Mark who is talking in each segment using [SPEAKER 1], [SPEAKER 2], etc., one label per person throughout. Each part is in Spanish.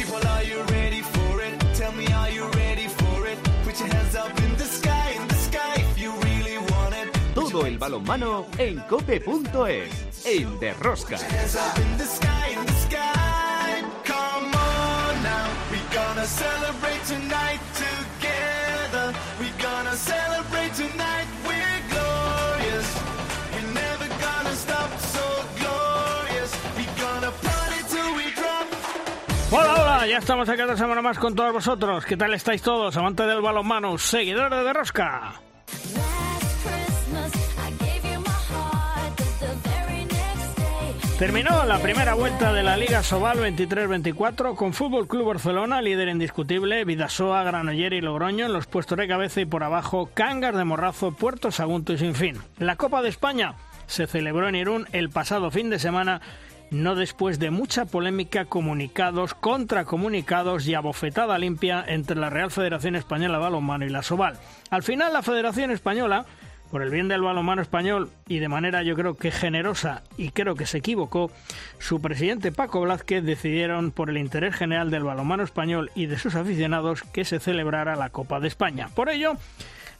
[SPEAKER 1] People, are you ready for it? Tell me, are you ready for it? Put your hands up in the sky, in the sky, if you really want it.
[SPEAKER 2] Todo el balonmano en cope.es, en Derrosca.
[SPEAKER 1] Hands up in the sky, in the sky. Come on now, we gonna celebrate tonight together. We're gonna celebrate tonight.
[SPEAKER 3] Ya estamos aquí otra semana más con todos vosotros. ¿Qué tal estáis todos? Amantes del balonmano, seguidores de
[SPEAKER 4] day.
[SPEAKER 3] Terminó la primera vuelta de la Liga Sobal 23-24 con Fútbol Club Barcelona, líder indiscutible, Vidasoa, Granollers y Logroño en los puestos de cabeza y por abajo Cangas de Morrazo, Puerto Sagunto y Sinfín. La Copa de España se celebró en Irún el pasado fin de semana no después de mucha polémica, comunicados, contracomunicados y abofetada limpia entre la Real Federación Española de Balonmano y la Sobal. Al final la Federación Española por el bien del balonmano español y de manera yo creo que generosa y creo que se equivocó, su presidente Paco Blázquez decidieron por el interés general del balonmano español y de sus aficionados que se celebrara la Copa de España. Por ello,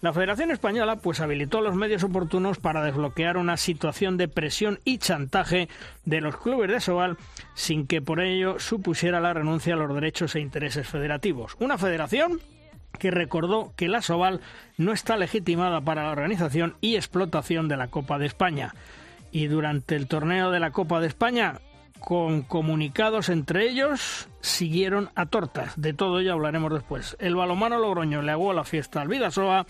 [SPEAKER 3] la Federación Española pues habilitó los medios oportunos para desbloquear una situación de presión y chantaje de los clubes de Sobal sin que por ello supusiera la renuncia a los derechos e intereses federativos. Una federación que recordó que la Soval no está legitimada para la organización y explotación de la Copa de España. Y durante el torneo de la Copa de España, con comunicados entre ellos, siguieron a tortas. De todo ello hablaremos después. El balomano Logroño le aguó la fiesta al Vidasoa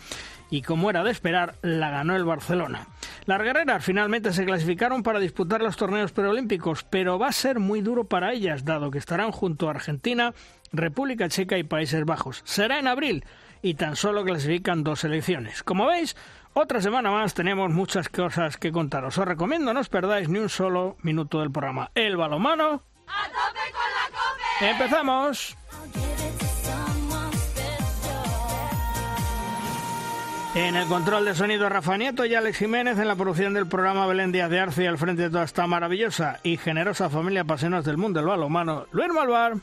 [SPEAKER 3] y como era de esperar, la ganó el Barcelona. Las guerreras finalmente se clasificaron para disputar los torneos preolímpicos, pero va a ser muy duro para ellas, dado que estarán junto a Argentina, República Checa y Países Bajos. Será en abril y tan solo clasifican dos selecciones. Como veis, otra semana más tenemos muchas cosas que contaros. Os recomiendo no os perdáis ni un solo minuto del programa. El balomano.
[SPEAKER 4] ¡A tope con la cope!
[SPEAKER 3] ¡Empezamos! En el control de sonido Rafa Nieto y Alex Jiménez, en la producción del programa Belén Díaz de Arce y al frente de toda esta maravillosa y generosa familia apasionados del mundo del balonmano, Luis Malvar.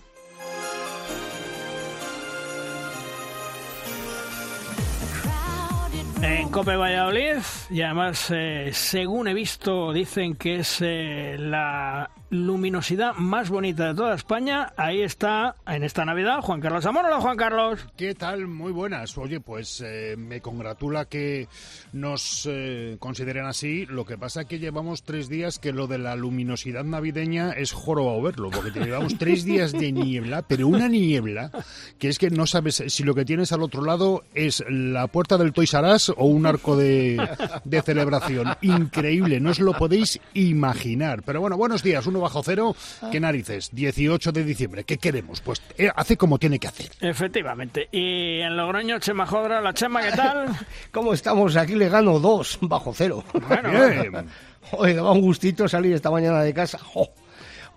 [SPEAKER 3] En Cope Valladolid y además eh, según he visto dicen que es eh, la luminosidad más bonita de toda España. Ahí está en esta Navidad Juan Carlos Amor. Hola Juan Carlos.
[SPEAKER 5] ¿Qué tal? Muy buenas. Oye, pues eh, me congratula que nos eh, consideren así. Lo que pasa es que llevamos tres días que lo de la luminosidad navideña es jorobado verlo, porque te llevamos tres días de niebla, pero una niebla que es que no sabes si lo que tienes al otro lado es la puerta del Toys R Us o un arco de, de celebración. Increíble, no os lo podéis imaginar. Pero bueno, buenos días, bajo cero. ¿Qué narices? 18 de diciembre. ¿Qué queremos? Pues eh, hace como tiene que hacer.
[SPEAKER 3] Efectivamente. Y en Logroño, Chema Jodra, la Chema, ¿qué tal?
[SPEAKER 6] ¿Cómo estamos? Aquí le gano dos bajo cero.
[SPEAKER 3] Bueno,
[SPEAKER 5] Bien.
[SPEAKER 6] Oye, daba un gustito salir esta mañana de casa. ¡Jo!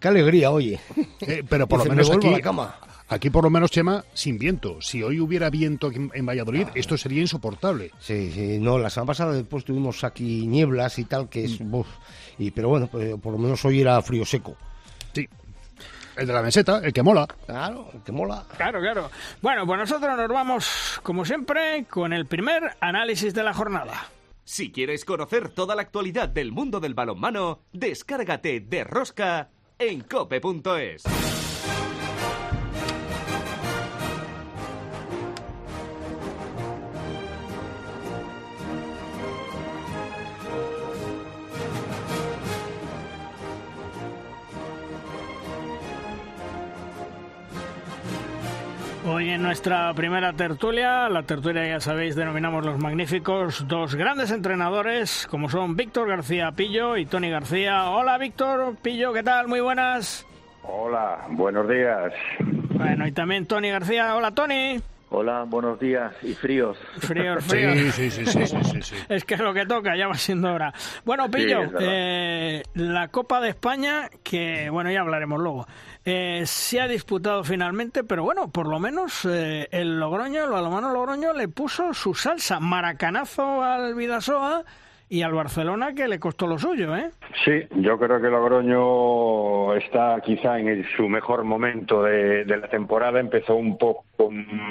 [SPEAKER 6] ¡Qué alegría, oye!
[SPEAKER 5] Eh, pero por lo menos
[SPEAKER 6] me
[SPEAKER 5] aquí,
[SPEAKER 6] a la cama.
[SPEAKER 5] aquí por lo menos, Chema, sin viento. Si hoy hubiera viento aquí en- Valladolid,
[SPEAKER 6] Ah.
[SPEAKER 5] esto sería insoportable.
[SPEAKER 6] Sí, sí, no, la semana pasada después tuvimos aquí nieblas y tal, que es... buf, y, pero bueno, pues, por lo menos hoy era frío seco.
[SPEAKER 5] Sí. El de la meseta, el que mola.
[SPEAKER 6] Claro, que mola.
[SPEAKER 3] Claro, claro. Bueno, pues nosotros nos vamos, como siempre, con el primer análisis de la jornada.
[SPEAKER 2] Si quieres conocer toda la actualidad del mundo del balonmano, descárgate de Rosca en cope.es.
[SPEAKER 3] Hoy en nuestra primera tertulia, la tertulia ya sabéis, denominamos los magníficos, dos grandes entrenadores, como son Víctor García Pillo y Tony García. Hola Víctor Pillo, ¿qué tal? Muy buenas.
[SPEAKER 7] Hola, buenos días.
[SPEAKER 3] Bueno, y también Tony García. Hola Tony.
[SPEAKER 7] Hola, buenos días y fríos.
[SPEAKER 3] Frío, frío.
[SPEAKER 5] Sí, sí, sí, sí, sí.
[SPEAKER 3] Es que es lo que toca, ya va siendo hora. Bueno, Pillo, eh, la Copa de España, que bueno, ya hablaremos luego, eh, se ha disputado finalmente, pero bueno, por lo menos eh, el Logroño, el balomano Logroño le puso su salsa, maracanazo al Vidasoa y al Barcelona que le costó lo suyo, ¿eh?
[SPEAKER 7] Sí, yo creo que Logroño está quizá en su mejor momento de, de la temporada. Empezó un poco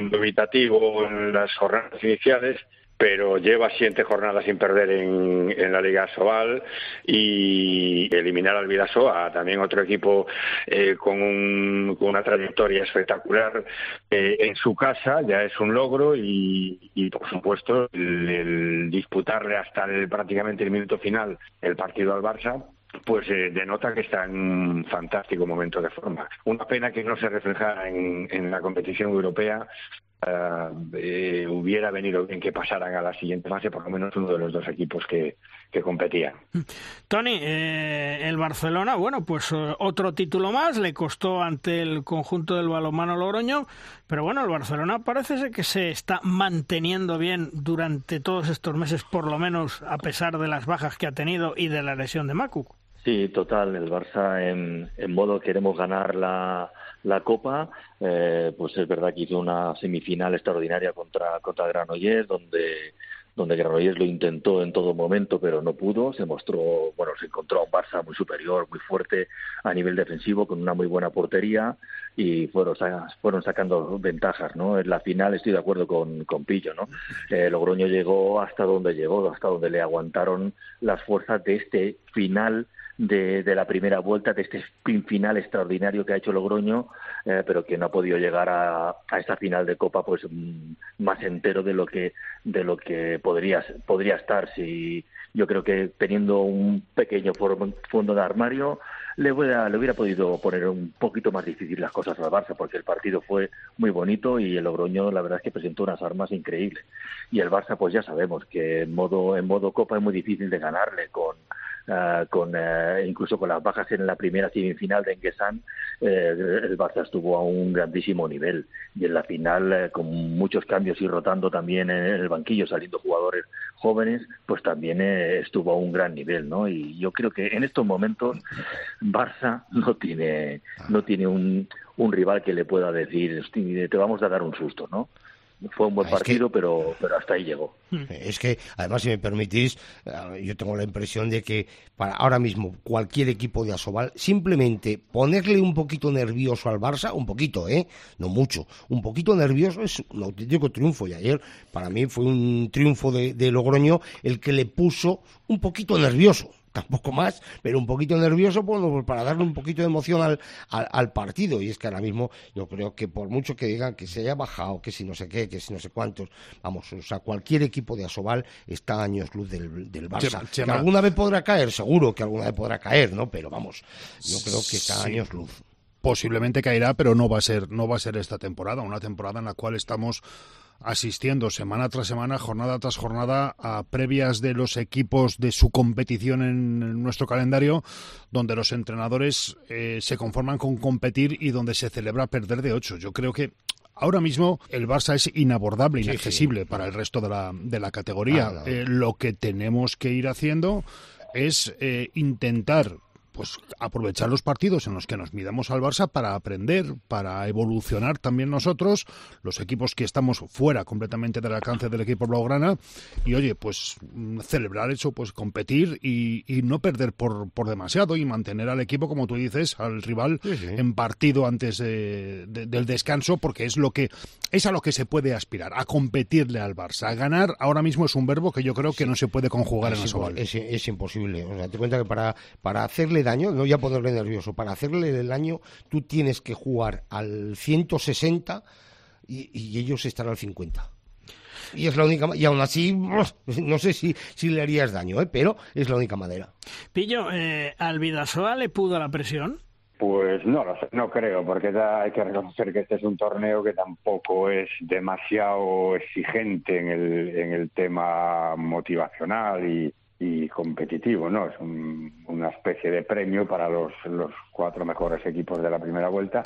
[SPEAKER 7] dubitativo en las jornadas iniciales, pero lleva siete jornadas sin perder en, la Liga Sobal y eliminar al Vidasoa, también otro equipo eh, con, un- una trayectoria espectacular eh, en su casa, ya es un logro y, y, por supuesto el, disputarle hasta el, prácticamente el minuto final el partido al Barça pues eh, denota que está en un fantástico momento de forma. Una pena que no se reflejara en, en la competición europea. Ah, eh, hubiera venido bien que pasaran a la siguiente fase, por lo menos uno de los dos equipos que, que competían.
[SPEAKER 3] Tony, eh, el Barcelona, bueno, pues eh, otro título más, le costó ante el conjunto del balonmano Logroño, pero bueno, el Barcelona parece ser que se está manteniendo bien durante todos estos meses, por lo menos a pesar de las bajas que ha tenido y de la lesión de Macu.
[SPEAKER 8] Sí, total. El Barça en, en modo queremos ganar la, la Copa. Eh, pues es verdad que hizo una semifinal extraordinaria contra, contra Granollers, donde donde Granollers lo intentó en todo momento, pero no pudo. Se mostró, bueno, se encontró a un Barça muy superior, muy fuerte a nivel defensivo, con una muy buena portería y fueron, fueron sacando ventajas, ¿no? En la final estoy de acuerdo con, con Pillo, ¿no? Eh, Logroño llegó hasta donde llegó, hasta donde le aguantaron las fuerzas de este final de, de la primera vuelta, de este final extraordinario que ha hecho Logroño, eh, pero que no ha podido llegar a, a esta final de Copa pues mm, más entero de lo que de lo que podría podría estar. Si yo creo que teniendo un pequeño fondo de armario le hubiera, le hubiera podido poner un poquito más difícil las cosas al Barça porque el partido fue muy bonito y el Logroño la verdad es que presentó unas armas increíbles. Y el Barça pues ya sabemos que en modo en modo Copa es muy difícil de ganarle con ah, con eh, incluso con las bajas en la primera semifinal de Enguesan eh, el Barça estuvo a un grandísimo nivel. Y en la final eh, con muchos cambios y rotando también en el banquillo saliendo jugadores jóvenes pues también eh, estuvo a un gran nivel no y yo creo que en estos momentos Barça no tiene no tiene un, un rival que le pueda decir "Hosti, te vamos a dar un susto no fue un buen
[SPEAKER 6] Ah, es que-
[SPEAKER 8] partido pero pero hasta ahí llegó
[SPEAKER 6] Es que, además, si me permitís, eh, yo tengo la impresión de que para ahora mismo cualquier equipo de Asobal, simplemente ponerle un poquito nervioso al Barça, un poquito, ¿eh? No mucho, un poquito nervioso es un auténtico triunfo. Y ayer, para mí, fue un triunfo de, de Logroño el que le puso un poquito nervioso. Tampoco más, pero un poquito nervioso bueno, para darle un poquito de emoción al, al, al partido. Y es que ahora mismo yo creo que por mucho que digan que se haya bajado, que si no sé qué, que si no sé cuántos, vamos, o sea, cualquier equipo de Asobal está a años luz del, del Barça.
[SPEAKER 5] Chema,
[SPEAKER 6] Que alguna vez podrá caer, seguro que alguna vez podrá caer, ¿no? Pero vamos, yo creo que está a
[SPEAKER 5] Sí.
[SPEAKER 6] años luz.
[SPEAKER 5] posiblemente caerá, pero no va a ser, no va a ser esta temporada, una temporada en la cual estamos asistiendo semana tras semana, jornada tras jornada, a previas de los equipos de su competición en nuestro calendario, donde los entrenadores eh, se conforman con competir y donde se celebra perder de ocho. Yo creo que Ahora mismo el Barça es inabordable,
[SPEAKER 6] Sí, sí.
[SPEAKER 5] inaccesible para el resto de la, de la categoría.
[SPEAKER 6] Ah.
[SPEAKER 5] Eh, lo que tenemos que ir haciendo es eh, intentar pues aprovechar los partidos en los que nos midamos al Barça para aprender, para evolucionar también nosotros, los equipos que estamos fuera completamente del alcance del equipo blaugrana y oye, pues celebrar eso, pues competir y, y no perder por, por demasiado y mantener al equipo, como tú dices, al rival
[SPEAKER 6] Sí, sí.
[SPEAKER 5] en partido antes de- de- del descanso, porque es lo que es a lo que se puede aspirar, a competirle al Barça. A ganar ahora mismo es un verbo que yo creo que no se puede conjugar en
[SPEAKER 6] es, impo- es, es imposible. O sea, te cuenta que para, para hacerle daño, no ya ponerle nervioso, para hacerle el daño, tú tienes que jugar al 160 y, y ellos están al 50. Y es la única ma- y aún así no sé si, si le harías daño, ¿eh? pero es la única manera.
[SPEAKER 3] Pillo, eh, ¿al Vidasoa le pudo la presión?
[SPEAKER 7] Pues no lo sé, no creo, porque da- hay que reconocer que este es un torneo que tampoco es demasiado exigente en el, en el tema motivacional y, y competitivo, ¿no? Es un- una especie de premio para los, los cuatro mejores equipos de la primera vuelta,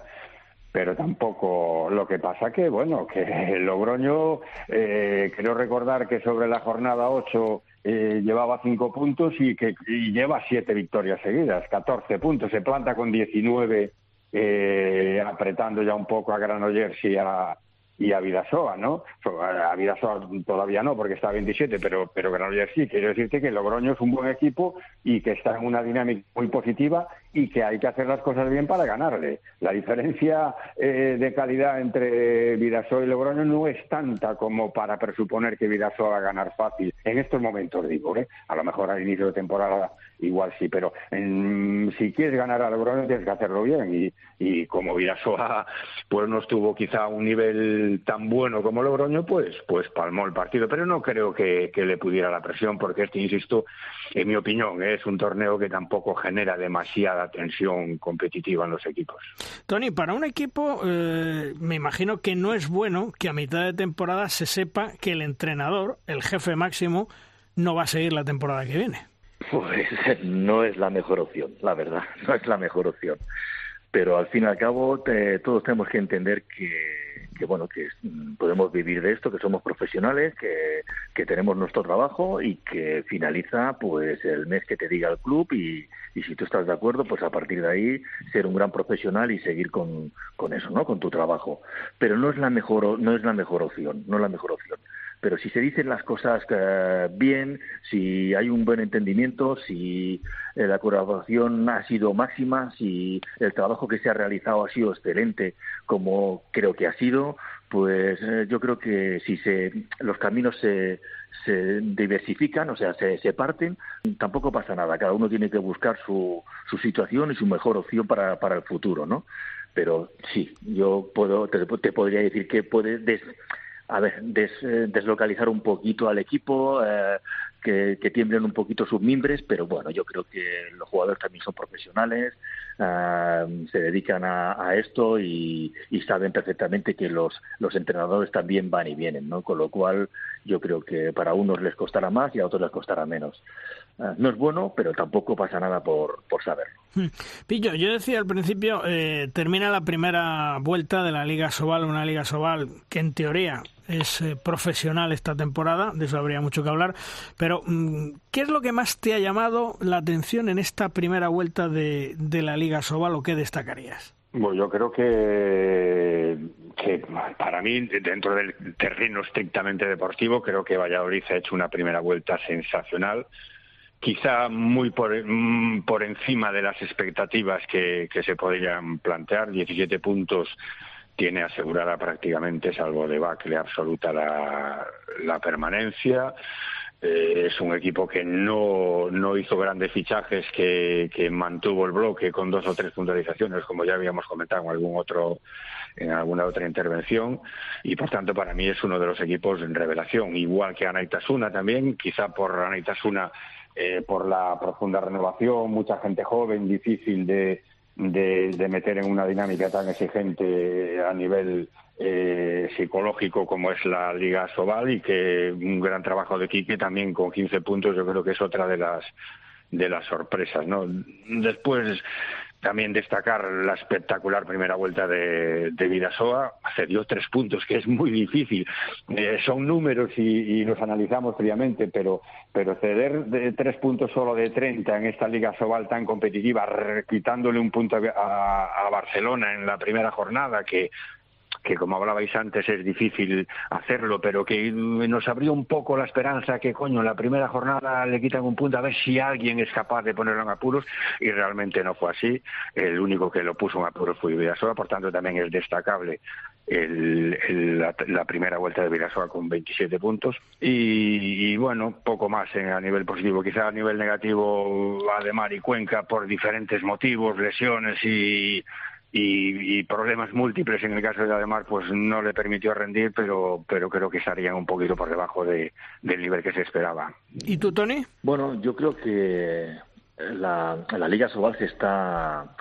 [SPEAKER 7] pero tampoco lo que pasa que, bueno, que Logroño, eh, creo recordar que sobre la jornada 8 eh, llevaba cinco puntos y que y lleva siete victorias seguidas, 14 puntos, se planta con 19, eh, apretando ya un poco a Granollers y a, y a Vidasoa, ¿no? A Vidasoa todavía no, porque está a 27, pero, pero Granollers sí. Quiero decirte que Logroño es un buen equipo y que está en una dinámica muy positiva y que hay que hacer las cosas bien para ganarle. La diferencia eh, de calidad entre Vidasoa y Logroño no es tanta como para presuponer que Vidasoa va a ganar fácil. En estos momentos, digo, ¿eh? A lo mejor al inicio de temporada igual sí, pero en- si quieres ganar a Logroño tienes que hacerlo bien y, y como Vidasoa pues no estuvo quizá a un nivel tan bueno como Logroño, pues pues palmó el partido, pero no creo que, le pudiera la presión porque este, insisto, en mi opinión, es un torneo que tampoco genera demasiada tensión competitiva en los equipos.
[SPEAKER 3] Tony, para un equipo eh, me imagino que no es bueno que a mitad de temporada se sepa que el entrenador, el jefe máximo, no va a seguir la temporada que viene.
[SPEAKER 8] Pues no es la mejor opción, la verdad, no es la mejor opción. Pero al fin y al cabo te- todos tenemos que entender que, que, bueno que mm, podemos vivir de esto, que somos profesionales, que, que tenemos nuestro trabajo y que finaliza pues el mes que te diga el club y, y si tú estás de acuerdo pues a partir de ahí ser un gran profesional y seguir con, con eso, ¿no? Con tu trabajo. Pero no es la mejor no es la mejor opción, no es la mejor opción pero si se dicen las cosas eh, bien, si hay un buen entendimiento, si eh, la colaboración ha sido máxima, si el trabajo que se ha realizado ha sido excelente, como creo que ha sido, pues eh, yo creo que si se, los caminos se, se diversifican, o sea, se, se parten, tampoco pasa nada. Cada uno tiene que buscar su, su situación y su mejor opción para, el futuro, ¿no? Pero sí, yo puedo, te, podría decir que puede des- a ver, eh, deslocalizar un poquito al equipo, eh, que, que tiemblen un poquito sus mimbres, pero bueno, yo creo que los jugadores también son profesionales, eh, se dedican a, a esto y, y saben perfectamente que los, entrenadores también van y vienen, ¿no? Con lo cual yo creo que para unos les costará más y a otros les costará menos. Eh, no es bueno, pero tampoco pasa nada por, por saberlo.
[SPEAKER 3] Hmm. Pillo, yo decía al principio, eh, termina la primera vuelta de la Liga Sobal, una Liga Sobal que en teoría es eh, profesional esta temporada, de eso habría mucho que hablar, pero mm, ¿qué es lo que más te ha llamado la atención en esta primera vuelta de, de la Liga Sobal o qué destacarías?
[SPEAKER 7] Bueno, yo creo que, que para mí, dentro del terreno estrictamente deportivo, creo que Valladolid ha hecho una primera vuelta sensacional, quizá muy por, mm, por encima de las expectativas que, se podrían plantear. 17 puntos tiene asegurada prácticamente, salvo debacle absoluta, la, la permanencia. Eh, es un equipo que no, no hizo grandes fichajes, que, que mantuvo el bloque con dos o tres puntualizaciones, como ya habíamos comentado en algún otro en alguna otra intervención y por tanto para mí es uno de los equipos en revelación igual que Anaitasuna también quizá por Anaitasuna eh, por la profunda renovación mucha gente joven difícil de, de, de meter en una dinámica tan exigente a nivel eh, psicológico como es la Liga Sobal y que un gran trabajo de Quique también con 15 puntos yo creo que es otra de las de las sorpresas no después también destacar la espectacular primera vuelta de, de Vidasoa. Cedió tres puntos, que es muy difícil. Eh, son números y, y, los analizamos fríamente, pero, pero ceder de tres puntos solo de 30 en esta Liga Sobal tan competitiva, quitándole un punto a, a Barcelona en la primera jornada, que que como hablabais antes es difícil hacerlo, pero que nos abrió un poco la esperanza que, coño, en la primera jornada le quitan un punto a ver si alguien es capaz de ponerlo en apuros y realmente no fue así. El único que lo puso en apuros fue Vidasoa, por tanto también es destacable el, el, la, primera vuelta de Vidasoa con 27 puntos y, y bueno, poco más en, a nivel positivo. Quizá a nivel negativo Ademar y Cuenca por diferentes motivos, lesiones y y, y, problemas múltiples en el caso de Ademar pues no le permitió rendir pero pero creo que estarían un poquito por debajo de, del nivel que se esperaba
[SPEAKER 3] ¿y tú Tony?
[SPEAKER 8] Bueno yo creo que la, la Liga Sobal se está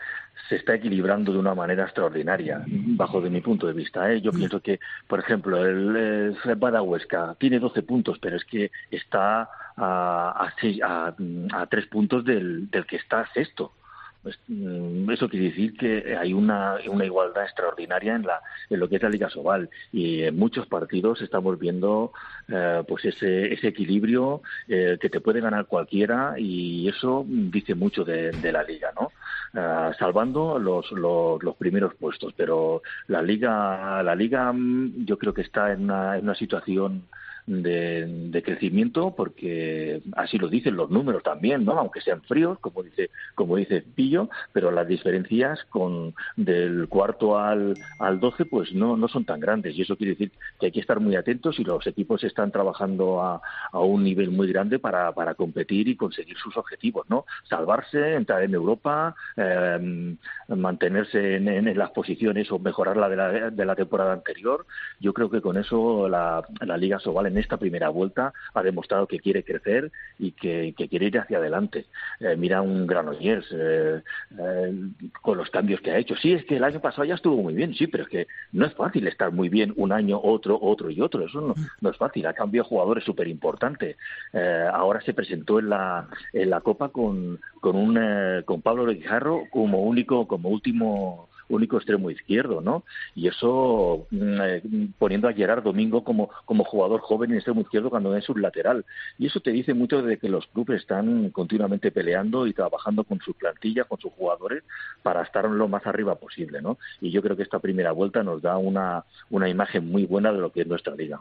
[SPEAKER 8] se está equilibrando de una manera extraordinaria bajo de mi punto de vista ¿eh? yo pienso que por ejemplo el, el Badahuesca tiene 12 puntos pero es que está a, a, seis, a, a tres puntos del, del que está sexto pues, eso quiere decir que hay una, una igualdad extraordinaria en, la, en lo que es la Liga Sobal y en muchos partidos estamos viendo eh, pues ese, ese equilibrio eh, que te puede ganar cualquiera y eso dice mucho de, de la Liga, ¿no? eh, salvando los, los, los primeros puestos. Pero la liga, la liga, mm, yo creo que está en una, en una situación de, crecimiento porque así lo dicen los números también, ¿no? Aunque sean fríos, como dice, como dice Pillo, pero las diferencias con del cuarto al, al 12 pues no, no son tan grandes y eso quiere decir que hay que estar muy atentos y los equipos están trabajando a, a un nivel muy grande para, para competir y conseguir sus objetivos, ¿no? Salvarse, entrar en Europa, eh, mantenerse en, en, las posiciones o mejorar la de, la de la temporada anterior. Yo creo que con eso la, la Liga Sobal en esta primera vuelta ha demostrado que quiere crecer y que, que quiere ir hacia adelante. Eh, mira un Granollers eh, eh, con los cambios que ha hecho. Sí, es que el año pasado ya estuvo muy bien, sí, pero es que no es fácil estar muy bien un año, otro, otro y otro. Eso no, no es fácil. Ha cambiado jugadores súper importantes. Eh, ahora se presentó en la, en la Copa con, con, un, con Pablo Guijarro como único, como último único extremo izquierdo, ¿no? Y eso mm, eh, poniendo a Gerard Domingo como, como jugador joven en extremo izquierdo cuando es un lateral. Y eso te dice mucho de que los clubes están continuamente peleando y trabajando con su plantilla, con sus jugadores, para estar lo más arriba posible, ¿no? Y yo creo que esta primera vuelta nos da una, una imagen muy buena de lo que es nuestra liga.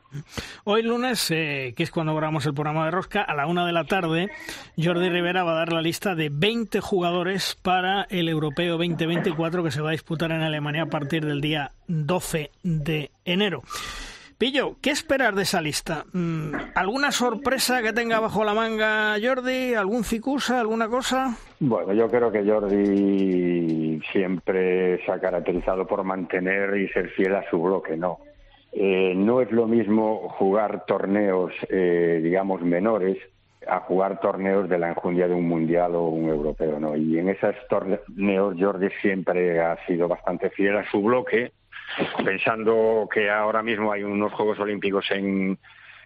[SPEAKER 3] Hoy lunes, eh, que es cuando grabamos el programa de Rosca, a la una de la tarde, Jordi Rivera va a dar la lista de 20 jugadores para el Europeo 2024 que se va a disputar en Alemania a partir del día 12 de enero. Pillo, ¿qué esperar de esa lista? Mm, ¿Alguna sorpresa que tenga bajo la manga Jordi? ¿Algún cicusa? ¿Alguna cosa?
[SPEAKER 7] Bueno, yo creo que Jordi siempre se ha caracterizado por mantener y ser fiel a su bloque, ¿no? Eh, no es lo mismo jugar torneos, eh, digamos, menores a jugar torneos de la enjundia de un mundial o un europeo, ¿no? Y en esos torneos Jordi siempre ha sido bastante fiel a su bloque, pensando que ahora mismo hay unos Juegos Olímpicos en,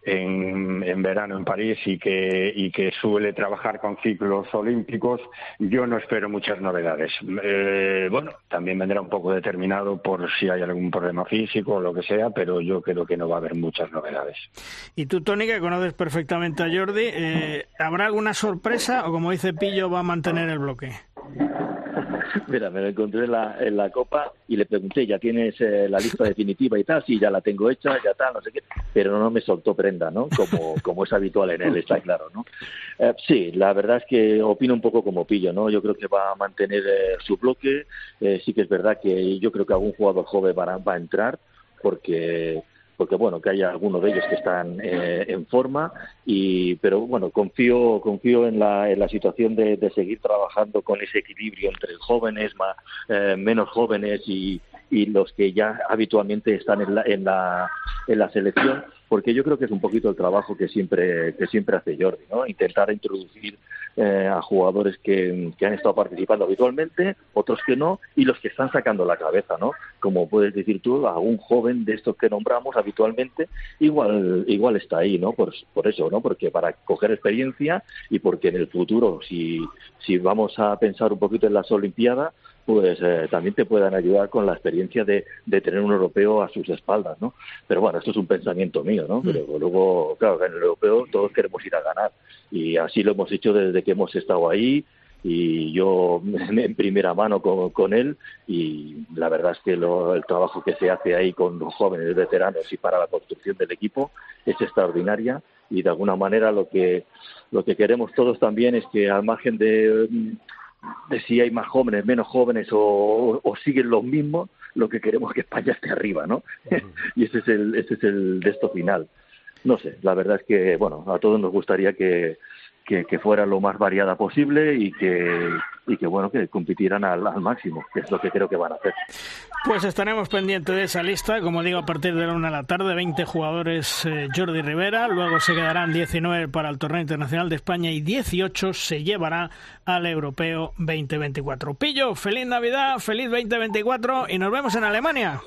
[SPEAKER 7] en, en, verano en París y que, y que suele trabajar con ciclos olímpicos, yo no espero muchas novedades. Eh, bueno, también vendrá un poco determinado por si hay algún problema físico o lo que sea, pero yo creo que no va a haber muchas novedades.
[SPEAKER 3] Y tú, Tony, que conoces perfectamente a Jordi, eh, ¿habrá alguna sorpresa o como dice Pillo, va a mantener el bloque?
[SPEAKER 8] Mira, me lo encontré en la, en la copa y le pregunté, ¿ya tienes eh, la lista definitiva y tal? Sí, ya la tengo hecha, ya tal, no sé qué. Pero no me soltó prenda, ¿no? Como, como es habitual en él, está claro, ¿no? Eh, sí, la verdad es que opino un poco como pillo, ¿no? Yo creo que va a mantener eh, su bloque. Eh, sí que es verdad que yo creo que algún jugador joven va a, va a entrar porque porque bueno que haya algunos de ellos que están eh, en forma y pero bueno confío confío en la, en la situación de, de seguir trabajando con ese equilibrio entre jóvenes más eh, menos jóvenes y, y los que ya habitualmente están en la, en la en la selección porque yo creo que es un poquito el trabajo que siempre que siempre hace Jordi no intentar introducir eh, a jugadores que, que, han estado participando habitualmente, otros que no, y los que están sacando la cabeza, ¿no? Como puedes decir tú, algún joven de estos que nombramos habitualmente, igual, igual está ahí, ¿no? Por, por eso, ¿no? Porque para coger experiencia y porque en el futuro, si, si vamos a pensar un poquito en las Olimpiadas, pues eh, también te puedan ayudar con la experiencia de, de, tener un europeo a sus espaldas, ¿no? Pero bueno, esto es un pensamiento mío, ¿no? Pero luego, claro, en el europeo todos queremos ir a ganar y así lo hemos hecho desde que hemos estado ahí y yo en primera mano con, con él y la verdad es que lo, el trabajo que se hace ahí con los jóvenes veteranos y para la construcción del equipo es extraordinaria y de alguna manera lo que lo que queremos todos también es que al margen de de si hay más jóvenes, menos jóvenes o, o, siguen los mismos, lo que queremos es que España esté arriba, ¿no? Uh -huh. y ese es el ese es el de esto final. No sé, la verdad es que, bueno, a todos nos gustaría que, que, que fuera lo más variada posible y que, y que bueno, que compitieran al, al, máximo, que es lo que creo que van a hacer.
[SPEAKER 3] Pues estaremos pendientes de esa lista, como digo, a partir de la una de la tarde, 20 jugadores eh, Jordi Rivera, luego se quedarán 19 para el Torneo Internacional de España y 18 se llevará al Europeo 2024. Pillo, feliz Navidad, feliz 2024 y nos vemos en Alemania.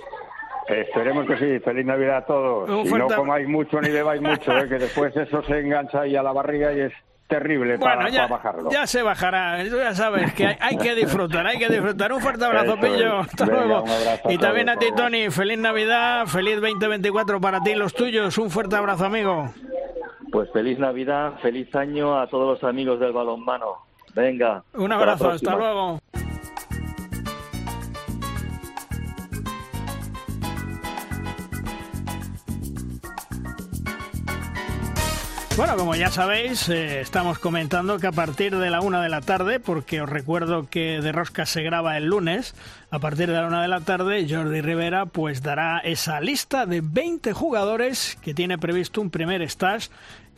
[SPEAKER 7] Esperemos que sí. Feliz Navidad a todos. Un y no comáis mucho ni bebáis mucho, ¿eh? que después eso se engancha ahí a la barriga y es terrible
[SPEAKER 3] bueno,
[SPEAKER 7] para,
[SPEAKER 3] ya,
[SPEAKER 7] para, bajarlo.
[SPEAKER 3] Ya se bajará, ya sabes que hay, hay, que disfrutar, hay que disfrutar. Un fuerte abrazo, Eso Pillo. Hasta
[SPEAKER 7] Venga,
[SPEAKER 3] luego. Y también a ti, Tony. Feliz Navidad, feliz 2024 para ti y los tuyos. Un fuerte abrazo, amigo.
[SPEAKER 8] Pues feliz Navidad, feliz año a todos los amigos del balonmano. Venga.
[SPEAKER 3] Un abrazo, hasta luego. Bueno, como ya sabéis, eh, estamos comentando que a partir de la una de la tarde, porque os recuerdo que De Rosca se graba el lunes, a partir de la una de la tarde, Jordi Rivera pues dará esa lista de 20 jugadores que tiene previsto un primer stage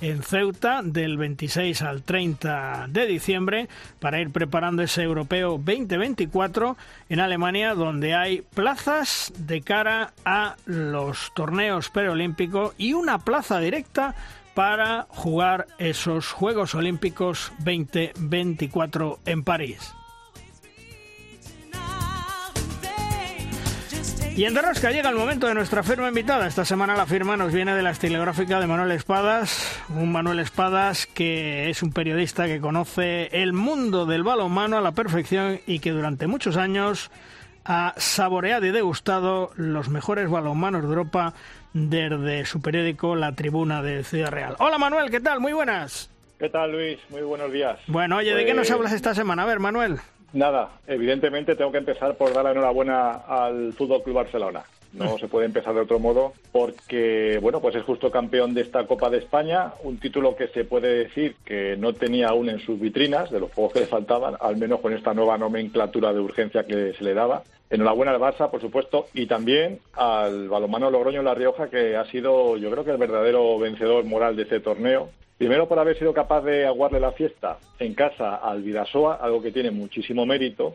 [SPEAKER 3] en Ceuta del 26 al 30 de diciembre para ir preparando ese europeo 2024 en Alemania donde hay plazas de cara a los torneos preolímpicos y una plaza directa para jugar esos Juegos Olímpicos 2024 en París. Y en Derrosca llega el momento de nuestra firma invitada. Esta semana la firma nos viene de la estilográfica de Manuel Espadas, un Manuel Espadas que es un periodista que conoce el mundo del balonmano a la perfección y que durante muchos años ha saboreado y degustado los mejores balonmanos de Europa desde su periódico La Tribuna de Ciudad Real. Hola Manuel, ¿qué tal? Muy buenas.
[SPEAKER 9] ¿Qué tal, Luis? Muy buenos días.
[SPEAKER 3] Bueno, oye, ¿de qué nos
[SPEAKER 9] Pues,
[SPEAKER 3] hablas esta semana? A ver, Manuel.
[SPEAKER 9] Nada, evidentemente tengo que empezar por dar la enhorabuena al Fútbol Club Barcelona. No se puede empezar de otro modo porque, bueno, pues es justo campeón de esta Copa de España, un título que se puede decir que no tenía aún en sus vitrinas, de los juegos que le faltaban, al menos con esta nueva nomenclatura de urgencia que se le daba. Enhorabuena al Barça, por supuesto, y también al balonmano Logroño La Rioja, que ha sido, yo creo que el verdadero vencedor moral de este torneo. Primero por haber sido capaz de aguarle la fiesta en casa al Vidasoa, algo que tiene muchísimo mérito,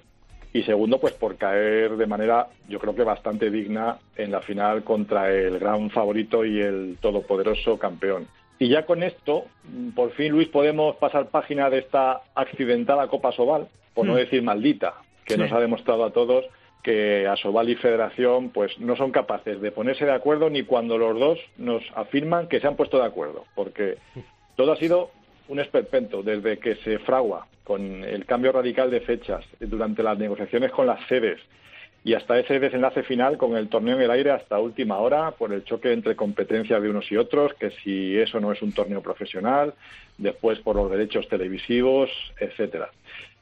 [SPEAKER 9] y segundo, pues por caer de manera, yo creo que bastante digna en la final contra el gran favorito y el todopoderoso campeón. Y ya con esto, por fin, Luis, podemos pasar página de esta accidentada Copa Sobal, por no
[SPEAKER 3] Mm.
[SPEAKER 9] decir maldita, que
[SPEAKER 3] Sí.
[SPEAKER 9] nos ha demostrado a todos que Asobal y Federación pues no son capaces de ponerse de acuerdo ni cuando los dos nos afirman que se han puesto de acuerdo, porque todo ha sido un esperpento desde que se fragua con el cambio radical de fechas durante las negociaciones con las sedes y hasta ese desenlace final con el torneo en el aire hasta última hora por el choque entre competencias de unos y otros, que si eso no es un torneo profesional, después por los derechos televisivos, etcétera.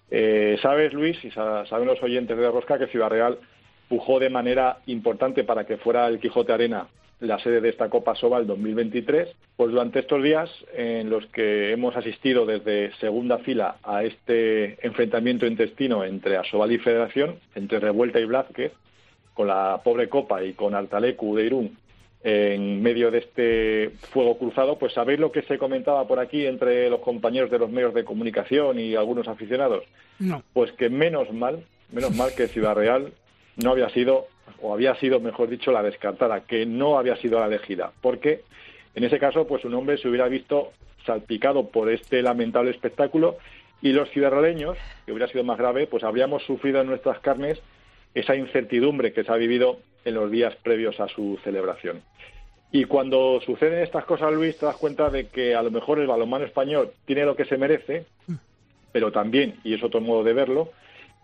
[SPEAKER 9] Eh, Sabes, Luis, y sa- saben los oyentes de Rosca que Ciudad Real pujó de manera importante para que fuera el Quijote Arena la sede de esta Copa Sobal 2023, pues durante estos días en los que hemos asistido desde segunda fila a este enfrentamiento intestino entre Asobal y Federación, entre Revuelta y Blázquez, con la pobre Copa y con Artalecu de Irún en medio de este fuego cruzado, pues sabéis lo que se comentaba por aquí entre los compañeros de los medios de comunicación y algunos aficionados.
[SPEAKER 3] No.
[SPEAKER 9] Pues que menos mal, menos mal que Ciudad Real no había sido, o había sido, mejor dicho, la descartada, que no había sido la elegida, porque en ese caso, pues un hombre se hubiera visto salpicado por este lamentable espectáculo y los ciudadaneños, que hubiera sido más grave, pues habríamos sufrido en nuestras carnes esa incertidumbre que se ha vivido en los días previos a su celebración. Y cuando suceden estas cosas, Luis, te das cuenta de que a lo mejor el balonmano español tiene lo que se merece, pero también, y es otro modo de verlo,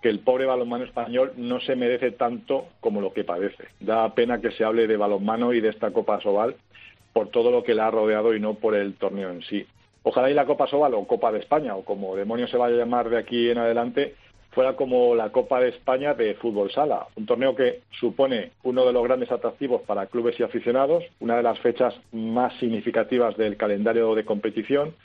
[SPEAKER 9] que el pobre balonmano español no se merece tanto como lo que padece. Da pena que se hable de balonmano y de esta Copa Sobal por todo lo que la ha rodeado y no por el torneo en sí. Ojalá y la Copa Sobal o Copa de España o como demonios se vaya a llamar de aquí en adelante fuera como la Copa de España de fútbol sala, un torneo que supone uno de los grandes atractivos para clubes y aficionados, una de las fechas más significativas del calendario de competición,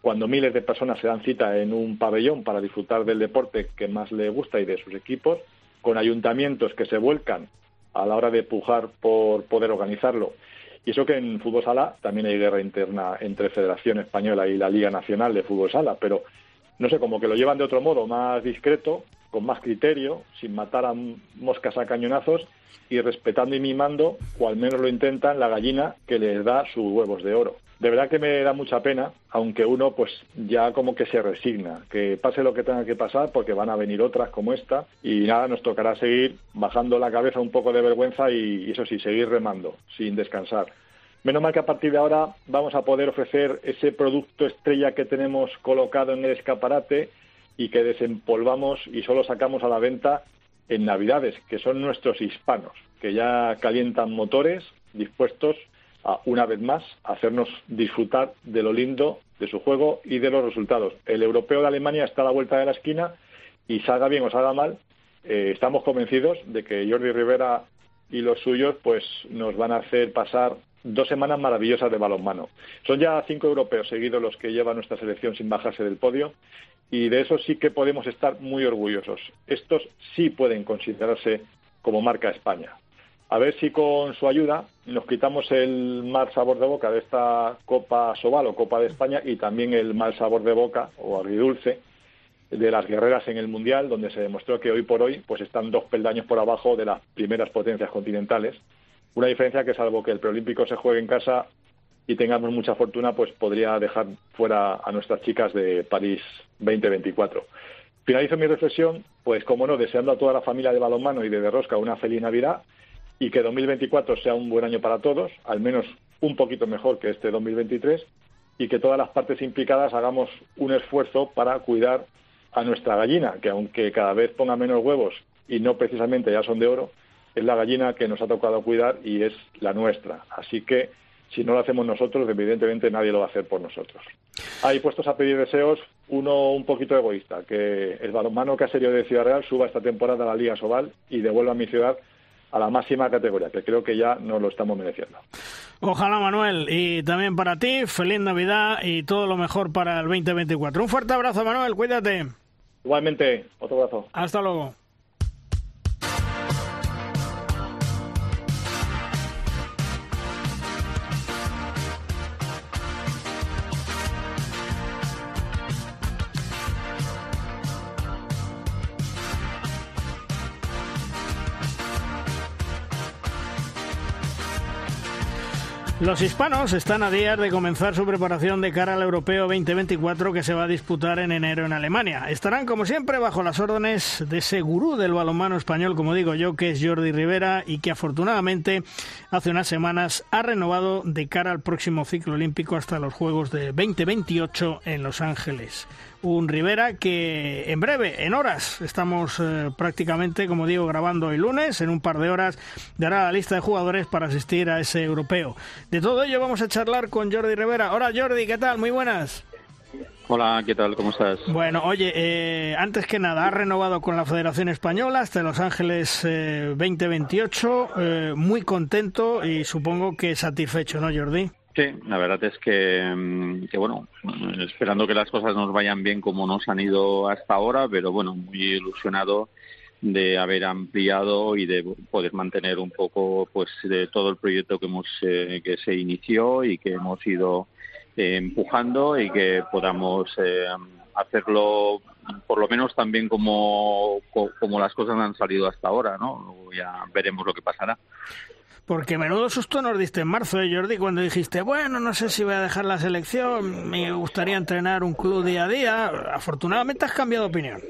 [SPEAKER 9] cuando miles de personas se dan cita en un pabellón para disfrutar del deporte que más le gusta y de sus equipos, con ayuntamientos que se vuelcan a la hora de pujar por poder organizarlo. Y eso que en fútbol sala también hay guerra interna entre Federación Española y la Liga Nacional de Fútbol Sala, pero no sé, como que lo llevan de otro modo, más discreto, con más criterio, sin matar a moscas a cañonazos y respetando y mimando, o al menos lo intentan, la gallina que les da sus huevos de oro. De verdad que me da mucha pena, aunque uno pues ya como que se resigna, que pase lo que tenga que pasar porque van a venir otras como esta y nada, nos tocará seguir bajando la cabeza un poco de vergüenza y, y eso sí, seguir remando sin descansar. Menos mal que a partir de ahora vamos a poder ofrecer ese producto estrella que tenemos colocado en el escaparate y que desempolvamos y solo sacamos a la venta en Navidades, que son nuestros hispanos, que ya calientan motores dispuestos a, una vez más, a hacernos disfrutar de lo lindo de su juego y de los resultados. El europeo de Alemania está a la vuelta de la esquina y salga bien o salga mal, eh, estamos convencidos de que Jordi Rivera y los suyos pues nos van a hacer pasar dos semanas maravillosas de balonmano. Son ya cinco europeos seguidos los que lleva nuestra selección sin bajarse del podio y de eso sí que podemos estar muy orgullosos. Estos sí pueden considerarse como marca España. A ver si con su ayuda nos quitamos el mal sabor de boca de esta Copa Sobal o Copa de España y también el mal sabor de boca o agridulce de las guerreras en el Mundial, donde se demostró que hoy por hoy pues están dos peldaños por abajo de las primeras potencias continentales. Una diferencia que salvo que el preolímpico se juegue en casa y tengamos mucha fortuna, pues podría dejar fuera a nuestras chicas de París 2024. Finalizo mi reflexión, pues como no, deseando a toda la familia de balonmano y de Derrosca una feliz Navidad y que 2024 sea un buen año para todos, al menos un poquito mejor que este 2023, y que todas las partes implicadas hagamos un esfuerzo para cuidar a nuestra gallina, que aunque cada vez ponga menos huevos y no precisamente ya son de oro, es la gallina que nos ha tocado cuidar y es la nuestra. Así que si no lo hacemos nosotros, evidentemente nadie lo va a hacer por nosotros. Ahí puestos a pedir deseos, uno un poquito egoísta, que el balonmano caserío de Ciudad Real suba esta temporada a la Liga Sobal y devuelva a mi ciudad a la máxima categoría, que creo que ya nos lo estamos mereciendo.
[SPEAKER 3] Ojalá, Manuel. Y también para ti, feliz Navidad y todo lo mejor para el 2024. Un fuerte abrazo, Manuel. Cuídate.
[SPEAKER 9] Igualmente, otro abrazo.
[SPEAKER 3] Hasta luego. Los hispanos están a días de comenzar su preparación de cara al Europeo 2024 que se va a disputar en enero en Alemania. Estarán, como siempre, bajo las órdenes de ese gurú del balonmano español, como digo yo, que es Jordi Rivera y que afortunadamente hace unas semanas ha renovado de cara al próximo ciclo olímpico hasta los Juegos de 2028 en Los Ángeles un Rivera que en breve, en horas, estamos eh, prácticamente, como digo, grabando el lunes, en un par de horas dará la lista de jugadores para asistir a ese europeo. De todo ello vamos a charlar con Jordi Rivera. Hola Jordi, ¿qué tal? Muy buenas.
[SPEAKER 10] Hola, ¿qué tal? ¿Cómo estás?
[SPEAKER 3] Bueno, oye, eh, antes que nada, ha renovado con la Federación Española hasta Los Ángeles eh, 2028, eh, muy contento y supongo que satisfecho, ¿no, Jordi?
[SPEAKER 10] Sí, la verdad es que, mm, que, bueno, esperando que las cosas nos vayan bien como nos han ido hasta ahora, pero bueno, muy ilusionado de haber ampliado y de poder mantener un poco pues de todo el proyecto que hemos eh, que se inició y que hemos ido eh, empujando y que podamos eh, hacerlo por lo menos también como, co- como las cosas han salido hasta ahora, ¿no? Ya veremos lo que pasará.
[SPEAKER 3] Porque menudo susto nos diste en marzo, ¿eh, Jordi, cuando dijiste, bueno, no sé si voy a dejar la selección, me gustaría entrenar un club día a día. Afortunadamente has cambiado de opinión.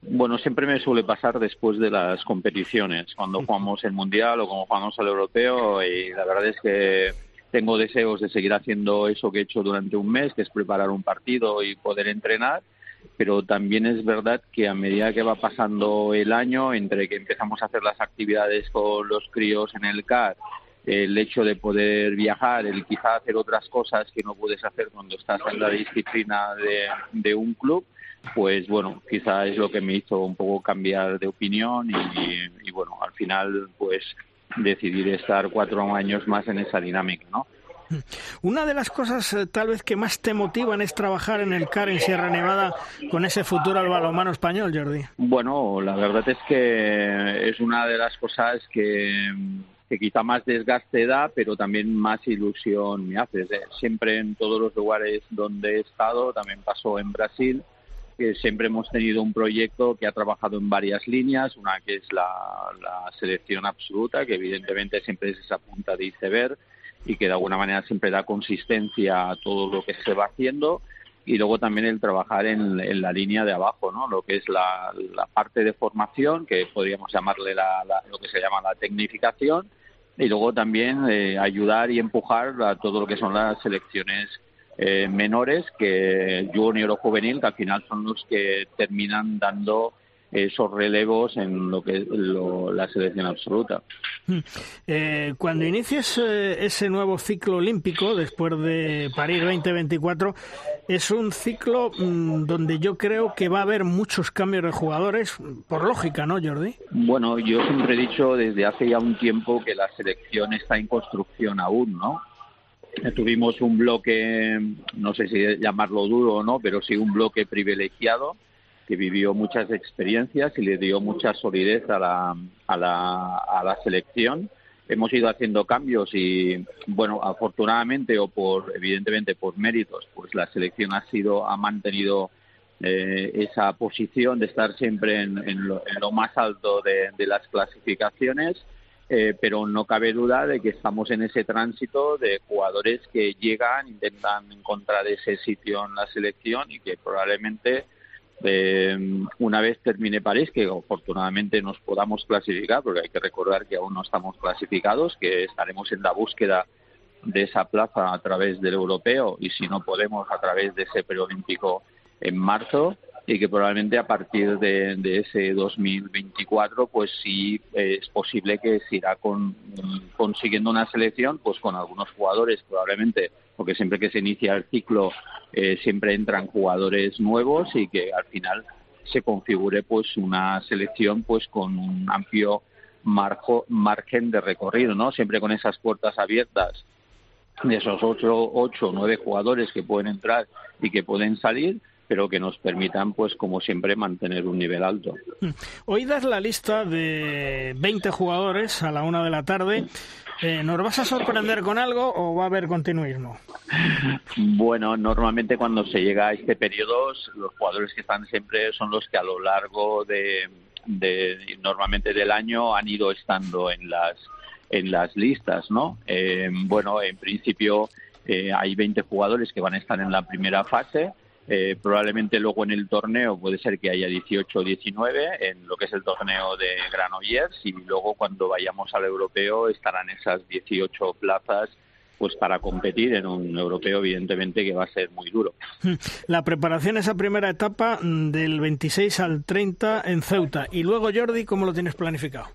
[SPEAKER 10] Bueno, siempre me suele pasar después de las competiciones, cuando jugamos el Mundial o cuando jugamos al Europeo, y la verdad es que tengo deseos de seguir haciendo eso que he hecho durante un mes, que es preparar un partido y poder entrenar, pero también es verdad que a medida que va pasando el año, entre que empezamos a hacer las actividades con los críos en el CAR, el hecho de poder viajar, el quizá hacer otras cosas que no puedes hacer cuando estás en la disciplina de, un club, pues bueno, quizá es lo que me hizo un poco cambiar de opinión y, y bueno, al final pues decidir estar cuatro años más en esa dinámica, ¿no?
[SPEAKER 3] Una de las cosas eh, tal vez que más te motivan es trabajar en el CAR en Sierra Nevada con ese futuro al balonmano español, Jordi.
[SPEAKER 10] Bueno, la verdad es que es una de las cosas que, que quizá más desgaste da, pero también más ilusión me hace. Siempre en todos los lugares donde he estado, también pasó en Brasil, que siempre hemos tenido un proyecto que ha trabajado en varias líneas, una que es la, la selección absoluta, que evidentemente siempre es esa punta de iceberg y que de alguna manera siempre da consistencia a todo lo que se va haciendo y luego también el trabajar en, la línea de abajo, ¿no? Lo que es la, la parte de formación, que podríamos llamarle la, la- lo que se llama la tecnificación, y luego también eh, ayudar y empujar a todo lo que son las selecciones eh, menores, que junior o juvenil, que al final son los que terminan dando esos relevos en lo que es lo- la selección absoluta.
[SPEAKER 3] Eh, cuando inicies eh, ese nuevo ciclo olímpico, después de París 2024, es un ciclo mm, donde yo creo que va a haber muchos cambios de jugadores, por lógica, ¿no, Jordi?
[SPEAKER 10] Bueno, yo siempre he dicho desde hace ya un tiempo que la selección está en construcción aún, ¿no? Tuvimos un bloque, no sé si llamarlo duro o no, pero sí un bloque privilegiado que vivió muchas experiencias y le dio mucha solidez a la, a la, a la selección. Hemos ido haciendo cambios y, bueno, afortunadamente o por, evidentemente, por méritos, pues la selección ha sido, ha mantenido eh, esa posición de estar siempre en, en, lo, en lo, más alto de, de las clasificaciones. Eh, pero no cabe duda de que estamos en ese tránsito de jugadores que llegan, intentan encontrar ese sitio en la selección y que probablemente eh, una vez termine París, que afortunadamente nos podamos clasificar, porque hay que recordar que aún no estamos clasificados, que estaremos en la búsqueda de esa plaza a través del europeo y si no podemos a través de ese preolímpico en marzo y que probablemente a partir de, de ese 2024 pues sí eh, es posible que se irá con, consiguiendo una selección pues con algunos jugadores probablemente porque siempre que se inicia el ciclo eh, siempre entran jugadores nuevos y que al final se configure pues una selección pues con un amplio margen de recorrido no siempre con esas puertas abiertas de esos ocho ocho nueve jugadores que pueden entrar y que pueden salir pero que nos permitan, pues como siempre, mantener un nivel alto.
[SPEAKER 3] Hoy das la lista de 20 jugadores a la una de la tarde. Eh, ¿Nos vas a sorprender con algo o va a haber continuismo?
[SPEAKER 10] Bueno, normalmente cuando se llega a este periodo, los jugadores que están siempre son los que a lo largo de, de normalmente del año han ido estando en las en las listas, ¿no? Eh, bueno, en principio eh, hay 20 jugadores que van a estar en la primera fase eh, probablemente luego en el torneo puede ser que haya 18 o 19 en lo que es el torneo de Granollers y luego cuando vayamos al europeo estarán esas 18 plazas pues para competir en un europeo evidentemente que va a ser muy duro.
[SPEAKER 3] La preparación esa primera etapa mm, del 26 al 30 en Ceuta y luego Jordi, ¿cómo lo tienes planificado?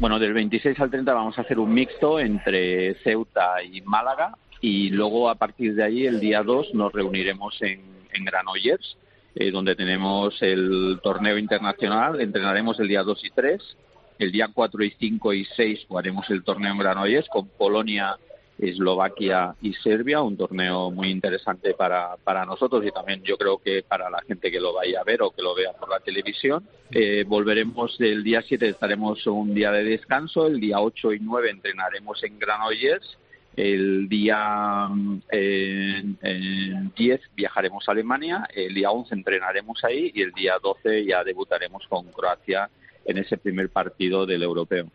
[SPEAKER 10] Bueno, del 26 al 30 vamos a hacer un mixto entre Ceuta y Málaga y luego a partir de ahí el día 2 nos reuniremos en, en Granollers, eh, donde tenemos el torneo internacional, entrenaremos el día 2 y 3, el día 4 y 5 y 6 haremos el torneo en Granollers con Polonia, Eslovaquia y Serbia, un torneo muy interesante para, para nosotros y también yo creo que para la gente que lo vaya a ver o que lo vea por la televisión. Eh, volveremos el día 7, estaremos un día de descanso, el día 8 y 9 entrenaremos en Granollers el día eh, 10 viajaremos a Alemania, el día 11 entrenaremos ahí y el día 12 ya debutaremos con Croacia en ese primer partido del europeo.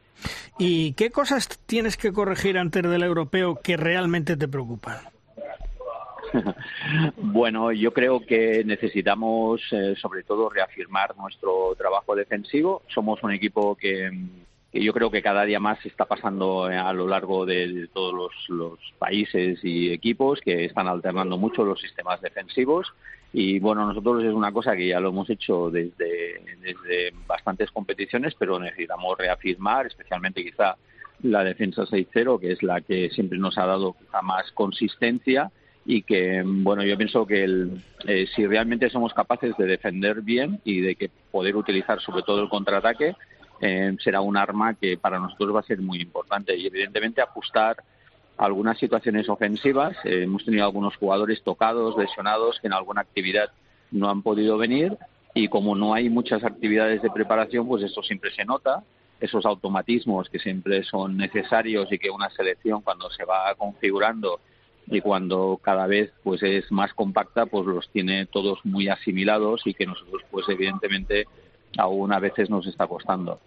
[SPEAKER 3] ¿Y qué cosas tienes que corregir antes del europeo que realmente te preocupan?
[SPEAKER 10] bueno, yo creo que necesitamos eh, sobre todo reafirmar nuestro trabajo defensivo. Somos un equipo que, que yo creo que cada día más está pasando a lo largo de, todos los, los, países y equipos que están alternando mucho los sistemas defensivos. Y bueno nosotros es una cosa que ya lo hemos hecho desde, desde bastantes competiciones pero necesitamos reafirmar especialmente quizá la defensa 6-0 que es la que siempre nos ha dado quizá más consistencia y que bueno yo pienso que el, eh, si realmente somos capaces de defender bien y de que poder utilizar sobre todo el contraataque eh, será un arma que para nosotros va a ser muy importante. Y evidentemente ajustar algunas situaciones ofensivas. Eh, hemos tenido algunos jugadores tocados, lesionados, que en alguna actividad no han podido venir. Y como no hay muchas actividades de preparación, pues eso siempre se nota, esos automatismos que siempre son necesarios y que una selección cuando se va configurando y cuando cada vez pues es más compacta, pues los tiene todos muy asimilados y que nosotros pues evidentemente aún a veces nos está costando.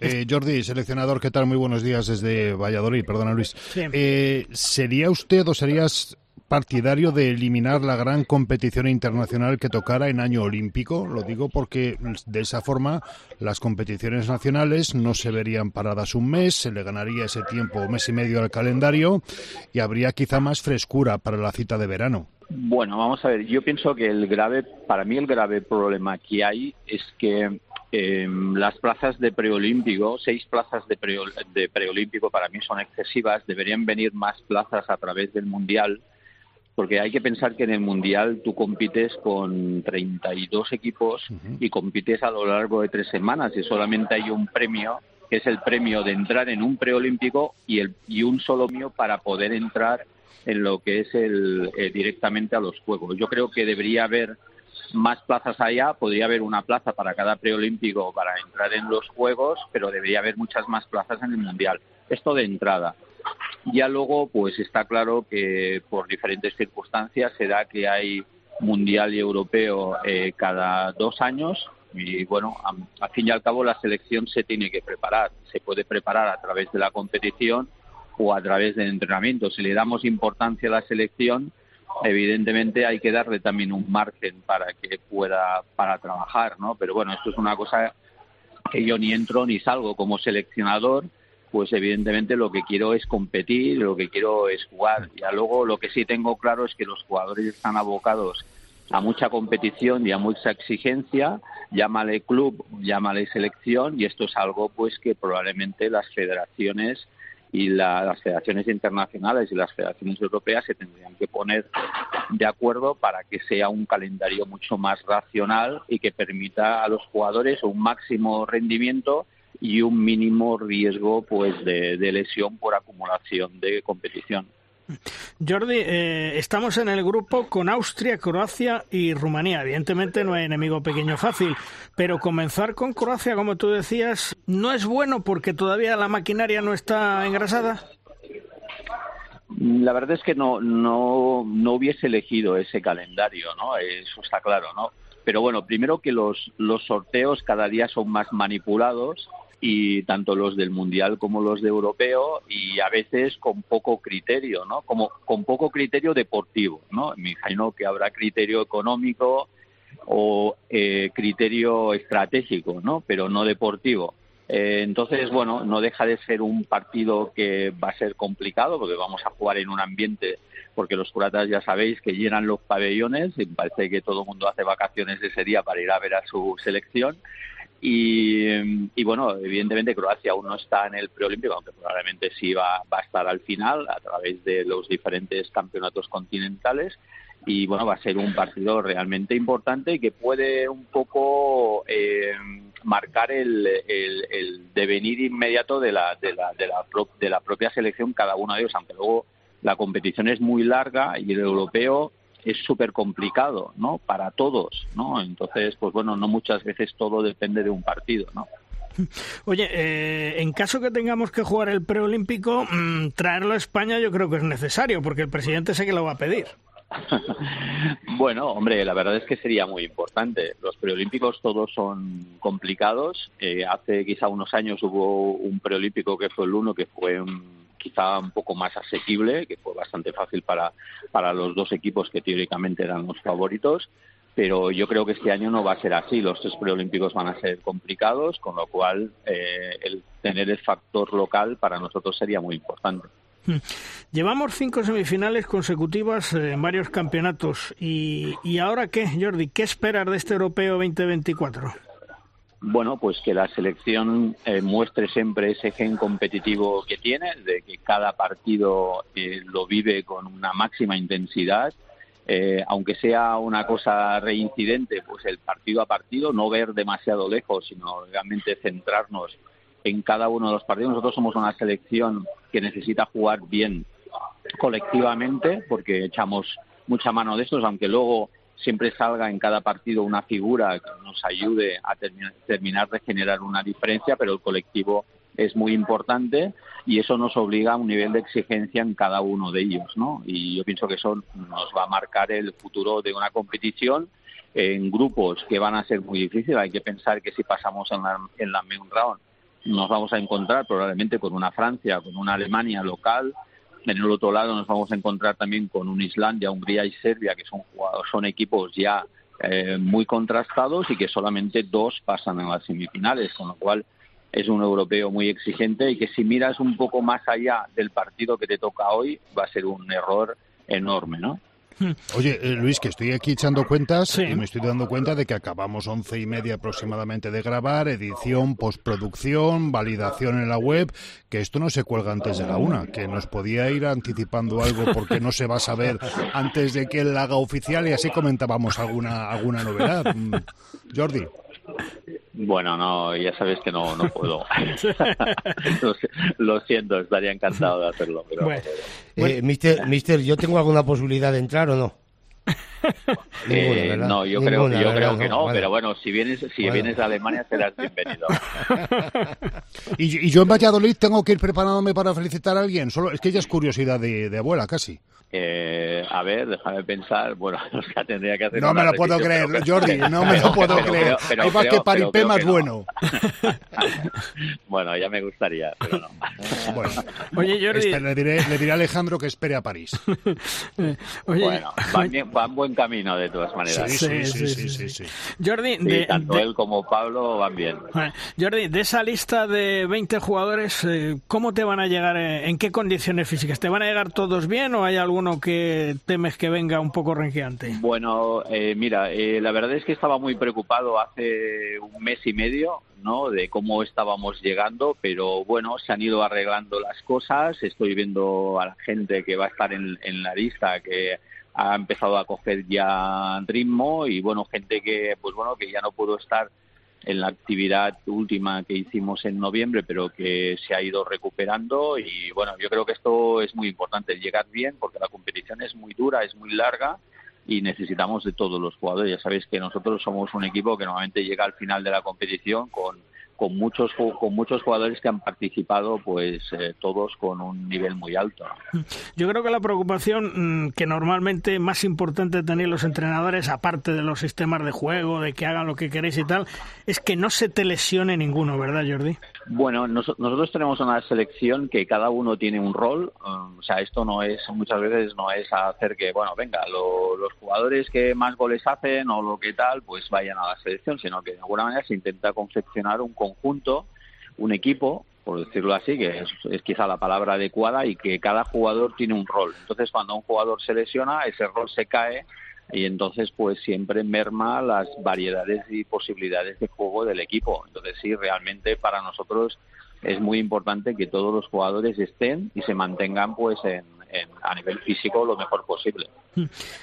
[SPEAKER 5] Eh, Jordi, seleccionador, ¿qué tal? Muy buenos días desde Valladolid, perdona Luis.
[SPEAKER 3] Sí.
[SPEAKER 5] Eh, ¿Sería usted o serías partidario de eliminar la gran competición internacional que tocara en año olímpico? Lo digo porque de esa forma las competiciones nacionales no se verían paradas un mes, se le ganaría ese tiempo, un mes y medio al calendario y habría quizá más frescura para la cita de verano.
[SPEAKER 10] Bueno, vamos a ver, yo pienso que el grave, para mí el grave problema que hay es que eh, las plazas de preolímpico, seis plazas de, pre, de preolímpico para mí son excesivas, deberían venir más plazas a través del Mundial porque hay que pensar que en el Mundial tú compites con 32 equipos y compites a lo largo de tres semanas y solamente hay un premio que es el premio de entrar en un preolímpico y, el, y un solo mío para poder entrar en lo que es el eh, directamente a los Juegos. Yo creo que debería haber más plazas allá, podría haber una plaza para cada preolímpico para entrar en los Juegos, pero debería haber muchas más plazas en el Mundial. Esto de entrada. Ya luego, pues está claro que por diferentes circunstancias será que hay mundial y europeo eh, cada dos años y bueno, a- al fin y al cabo la selección se tiene que preparar. Se puede preparar a través de la competición o a través del entrenamiento. Si le damos importancia a la selección, evidentemente hay que darle también un margen para que pueda para trabajar, ¿no? Pero bueno, esto es una cosa que yo ni entro ni salgo como seleccionador, pues evidentemente lo que quiero es competir, lo que quiero es jugar. Ya luego lo que sí tengo claro es que los jugadores están abocados a mucha competición y a mucha exigencia, llámale club, llámale selección, y esto es algo pues que probablemente las federaciones y la- las federaciones internacionales y las federaciones europeas se tendrían que poner de acuerdo para que sea un calendario mucho más racional y que permita a los jugadores un máximo rendimiento y un mínimo riesgo pues de, de lesión por acumulación de competición.
[SPEAKER 3] Jordi, eh, estamos en el grupo con Austria, Croacia y Rumanía. Evidentemente no hay enemigo pequeño fácil, pero comenzar con Croacia, como tú decías, no es bueno porque todavía la maquinaria no está engrasada.
[SPEAKER 10] La verdad es que no, no, no hubiese elegido ese calendario, ¿no? Eso está claro, ¿no? Pero bueno, primero que los, los sorteos cada día son más manipulados y tanto los del mundial como los de europeo y a veces con poco criterio, ¿no? Como con poco criterio deportivo, ¿no? Me imagino que habrá criterio económico o eh, criterio estratégico, ¿no? Pero no deportivo. Eh, entonces, bueno, no deja de ser un partido que va a ser complicado porque vamos a jugar en un ambiente, porque los curatas ya sabéis que llenan los pabellones y parece que todo el mundo hace vacaciones ese día para ir a ver a su selección. Y, bueno, evidentemente Croacia aún no está en el preolímpico, aunque probablemente sí va, va a estar al final a través de los diferentes campeonatos continentales. Y bueno, va a ser un partido realmente importante y que puede un poco eh, marcar el, el, el, devenir inmediato de la, de, la, de, la pro, de la propia selección, cada uno de ellos, aunque luego la competición es muy larga y el europeo es súper complicado, ¿no? Para todos, ¿no? Entonces, pues bueno, no muchas veces todo depende de un partido, ¿no?
[SPEAKER 3] Oye, eh, en caso que tengamos que jugar el preolímpico, mmm, traerlo a España yo creo que es necesario, porque el presidente sé que lo va a pedir.
[SPEAKER 10] bueno, hombre, la verdad es que sería muy importante. Los preolímpicos todos son complicados. Eh, hace quizá unos años hubo un preolímpico que fue el uno, que fue un, quizá un poco más asequible, que fue bastante fácil para, para los dos equipos que teóricamente eran los favoritos. Pero yo creo que este año no va a ser así. Los tres preolímpicos van a ser complicados, con lo cual eh, el tener el factor local para nosotros sería muy importante.
[SPEAKER 3] Llevamos cinco semifinales consecutivas en varios campeonatos. ¿Y, ¿Y ahora qué, Jordi? ¿Qué esperar de este Europeo 2024?
[SPEAKER 10] Bueno, pues que la selección eh, muestre siempre ese gen competitivo que tiene, de que cada partido eh, lo vive con una máxima intensidad, eh, aunque sea una cosa reincidente, pues el partido a partido, no ver demasiado lejos, sino realmente centrarnos en cada uno de los partidos. Nosotros somos una selección que necesita jugar bien colectivamente porque echamos mucha mano de estos, aunque luego siempre salga en cada partido una figura que nos ayude a terminar, de generar una diferencia, pero el colectivo es muy importante y eso nos obliga a un nivel de exigencia en cada uno de ellos, ¿no? Y yo pienso que eso nos va a marcar el futuro de una competición en grupos que van a ser muy difíciles. Hay que pensar que si pasamos en la, en la main round nos vamos a encontrar probablemente con una Francia, con una Alemania local. En el otro lado nos vamos a encontrar también con un Islandia, Hungría y Serbia, que son son equipos ya eh, muy contrastados y que solamente dos pasan en las semifinales, con lo cual es un europeo muy exigente y que si miras un poco más allá del partido que te toca hoy va a ser un error enorme, ¿no?
[SPEAKER 5] Oye, eh, Luis, que estoy aquí echando cuentas y me estoy dando cuenta de que acabamos once y media aproximadamente de grabar, edición, postproducción, validación en la web, que esto no se cuelga antes de la una, que nos podía ir anticipando algo porque no se va a saber antes de que él la haga oficial y así comentábamos alguna, alguna novedad. Mm, Jordi.
[SPEAKER 10] Bueno, no, ya sabes que no, no puedo. lo, si- lo siento, estaría encantado de hacerlo. Pero,
[SPEAKER 6] Eh, mister, mister, ¿yo tengo alguna posibilidad de entrar o no?
[SPEAKER 10] Eh, no, yo creo,
[SPEAKER 6] Ninguna,
[SPEAKER 10] yo
[SPEAKER 6] ¿verdad?
[SPEAKER 10] creo que no,
[SPEAKER 6] Vale.
[SPEAKER 10] pero bueno, si vienes, si
[SPEAKER 6] Bueno.
[SPEAKER 10] vienes a Alemania serás bienvenido.
[SPEAKER 5] Y, y yo en Valladolid tengo que ir preparándome para felicitar a alguien. Solo es que ya es curiosidad de, de abuela, casi.
[SPEAKER 10] Eh, a ver, déjame pensar. Bueno, o sea, tendría que hacer.
[SPEAKER 5] No me lo puedo creer,
[SPEAKER 10] pero-
[SPEAKER 5] Jordi, no me lo puedo
[SPEAKER 10] pero
[SPEAKER 5] creer.
[SPEAKER 10] creo- pero
[SPEAKER 5] Hay más
[SPEAKER 10] creo-
[SPEAKER 5] que paripé
[SPEAKER 10] creo
[SPEAKER 5] más
[SPEAKER 10] que no.
[SPEAKER 5] bueno.
[SPEAKER 10] Bueno, ya me gustaría, pero no.
[SPEAKER 5] Bueno,
[SPEAKER 3] Oye, Jordi.
[SPEAKER 5] Espera, le, diré, le diré a Alejandro que espere a París.
[SPEAKER 3] Oye,
[SPEAKER 10] Bueno, van, bien- van buen camino de todas maneras.
[SPEAKER 5] Sí, sí, sí, sí, sí, sí.
[SPEAKER 3] Jordi,
[SPEAKER 10] Sí,
[SPEAKER 3] de-
[SPEAKER 10] tanto
[SPEAKER 3] de-
[SPEAKER 10] él como Pablo van bien.
[SPEAKER 3] Jordi, de esa lista de 20 jugadores, eh, ¿cómo te van a llegar? eh, ¿En qué condiciones físicas? ¿Te van a llegar todos bien o hay alguno que temes que venga un poco renqueante?
[SPEAKER 10] Bueno, eh, mira, eh, la verdad es que estaba muy preocupado hace un mes y medio, ¿no? De cómo estábamos llegando, pero bueno, se han ido arreglando las cosas. Estoy viendo a la gente que va a estar en, en la lista que ha empezado a coger ya ritmo y bueno, gente que, pues bueno, que ya no pudo estar en la actividad última que hicimos en noviembre, pero que se ha ido recuperando y bueno, yo creo que esto es muy importante, llegar bien, porque la competición es muy dura, es muy larga y necesitamos de todos los jugadores. Ya sabéis que nosotros somos un equipo que normalmente llega al final de la competición con, con muchos con muchos jugadores que han participado, pues eh, todos con un nivel muy alto.
[SPEAKER 3] Yo creo que la preocupación mm, que normalmente más importante tenéis los entrenadores, aparte de los sistemas de juego, de que hagan lo que queréis y tal, es que no se te lesione ninguno, ¿verdad, Jordi?
[SPEAKER 10] Bueno, nos- nosotros tenemos una selección que cada uno tiene un rol. um, o sea, esto no es, muchas veces no es hacer que, bueno, venga, lo- los jugadores que más goles hacen o lo que tal, pues vayan a la selección, sino que de alguna manera se intenta confeccionar un conjunto, un equipo, por decirlo así, que es, es quizá la palabra adecuada y que cada jugador tiene un rol. Entonces, cuando un jugador se lesiona, ese rol se cae y entonces pues siempre merma las variedades y posibilidades de juego del equipo. Entonces sí, realmente para nosotros es muy importante que todos los jugadores estén y se mantengan pues en, a nivel físico lo mejor posible.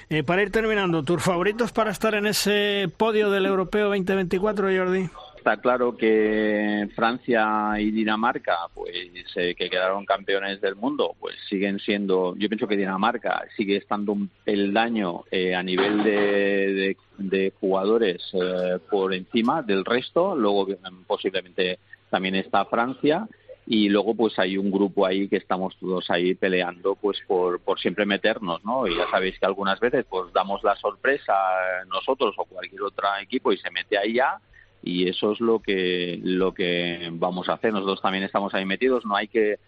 [SPEAKER 3] Eh, para ir terminando, ¿tus favoritos para estar en ese podio del Europeo 2024, Jordi?
[SPEAKER 10] Está claro que Francia y Dinamarca, pues eh, que quedaron campeones del mundo, pues siguen siendo. Yo pienso que Dinamarca sigue estando un peldaño eh, a nivel de, de- jugadores eh, por encima del resto. Luego eh, posiblemente también está Francia y luego pues hay un grupo ahí que estamos todos ahí peleando pues por, por siempre meternos, ¿no? Y ya sabéis que algunas veces pues damos la sorpresa eh, nosotros o cualquier otro equipo y se mete ahí ya y eso es lo que lo que vamos a hacer. Nosotros también estamos ahí metidos, no hay que